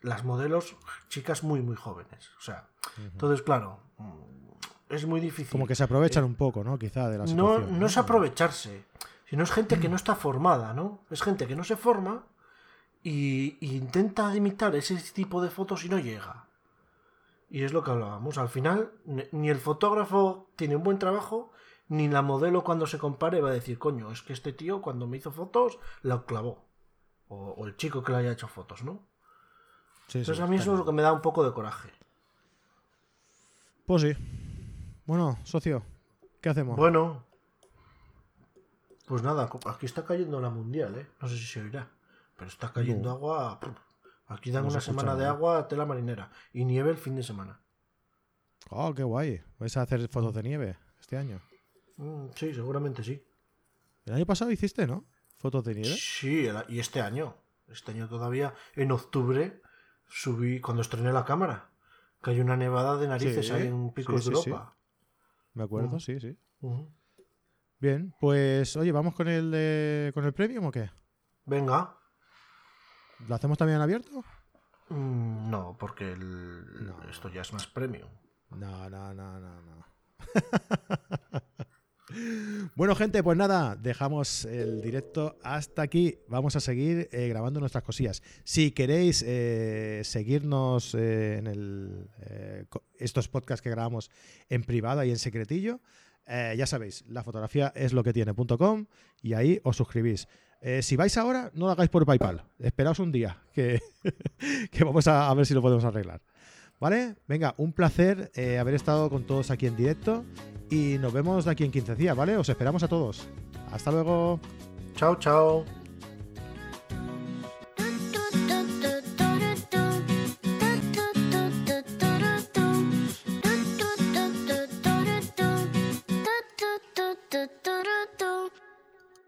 Las modelos, chicas muy, muy jóvenes. O sea, entonces, claro, mm, es muy difícil. Como que se aprovechan un poco, ¿no? Quizá de la no, no es aprovecharse, sino es gente que no [clears throat] está formada, ¿no? Es gente que no se forma y, y intenta imitar ese tipo de fotos y no llega. Y es lo que hablábamos. Al final, ni el fotógrafo tiene un buen trabajo, ni la modelo cuando se compare va a decir, coño, es que este tío cuando me hizo fotos la clavó. O, o el chico que le haya hecho fotos, ¿no? Sí, sí, Entonces a mí eso es lo que me da un poco de coraje. Pues sí. Bueno, socio, ¿qué hacemos? Bueno. Pues nada, aquí está cayendo la mundial, ¿eh? No sé si se oirá. Pero está cayendo No. agua. Aquí dan una semana de agua a tela marinera. Y nieve el fin de semana. Oh, qué guay. ¿Vais a hacer fotos de nieve este año? Mm, sí, seguramente sí. El año pasado hiciste, ¿no? Fotos de nieve. Sí, el- y este año. Este año todavía, en octubre, subí, cuando estrené la cámara, que hay una nevada de narices Sí, ahí en Picos sí, de sí, sí. Europa. Me acuerdo, sí, sí. Bien, pues oye, ¿vamos con el de- con el premium o qué? Venga. ¿Lo hacemos también en abierto? Mm, no, porque el- No. esto ya es más premium. No, no, no, no, no. [laughs] bueno, gente, pues nada, dejamos el directo hasta aquí. Vamos a seguir eh, grabando nuestras cosillas. Si queréis eh, seguirnos eh, en el, estos podcasts que grabamos en privado y en secretillo, ya sabéis, la fotografía es lo que tiene.com y ahí os suscribís. Eh, si vais ahora, no lo hagáis por PayPal. Esperaos un día [laughs] que, vamos a, a ver si lo podemos arreglar. ¿Vale? Venga, un placer eh, haber estado con todos aquí en directo y nos vemos de aquí en 15 días, ¿vale? Os esperamos a todos. Hasta luego. Chao, chao.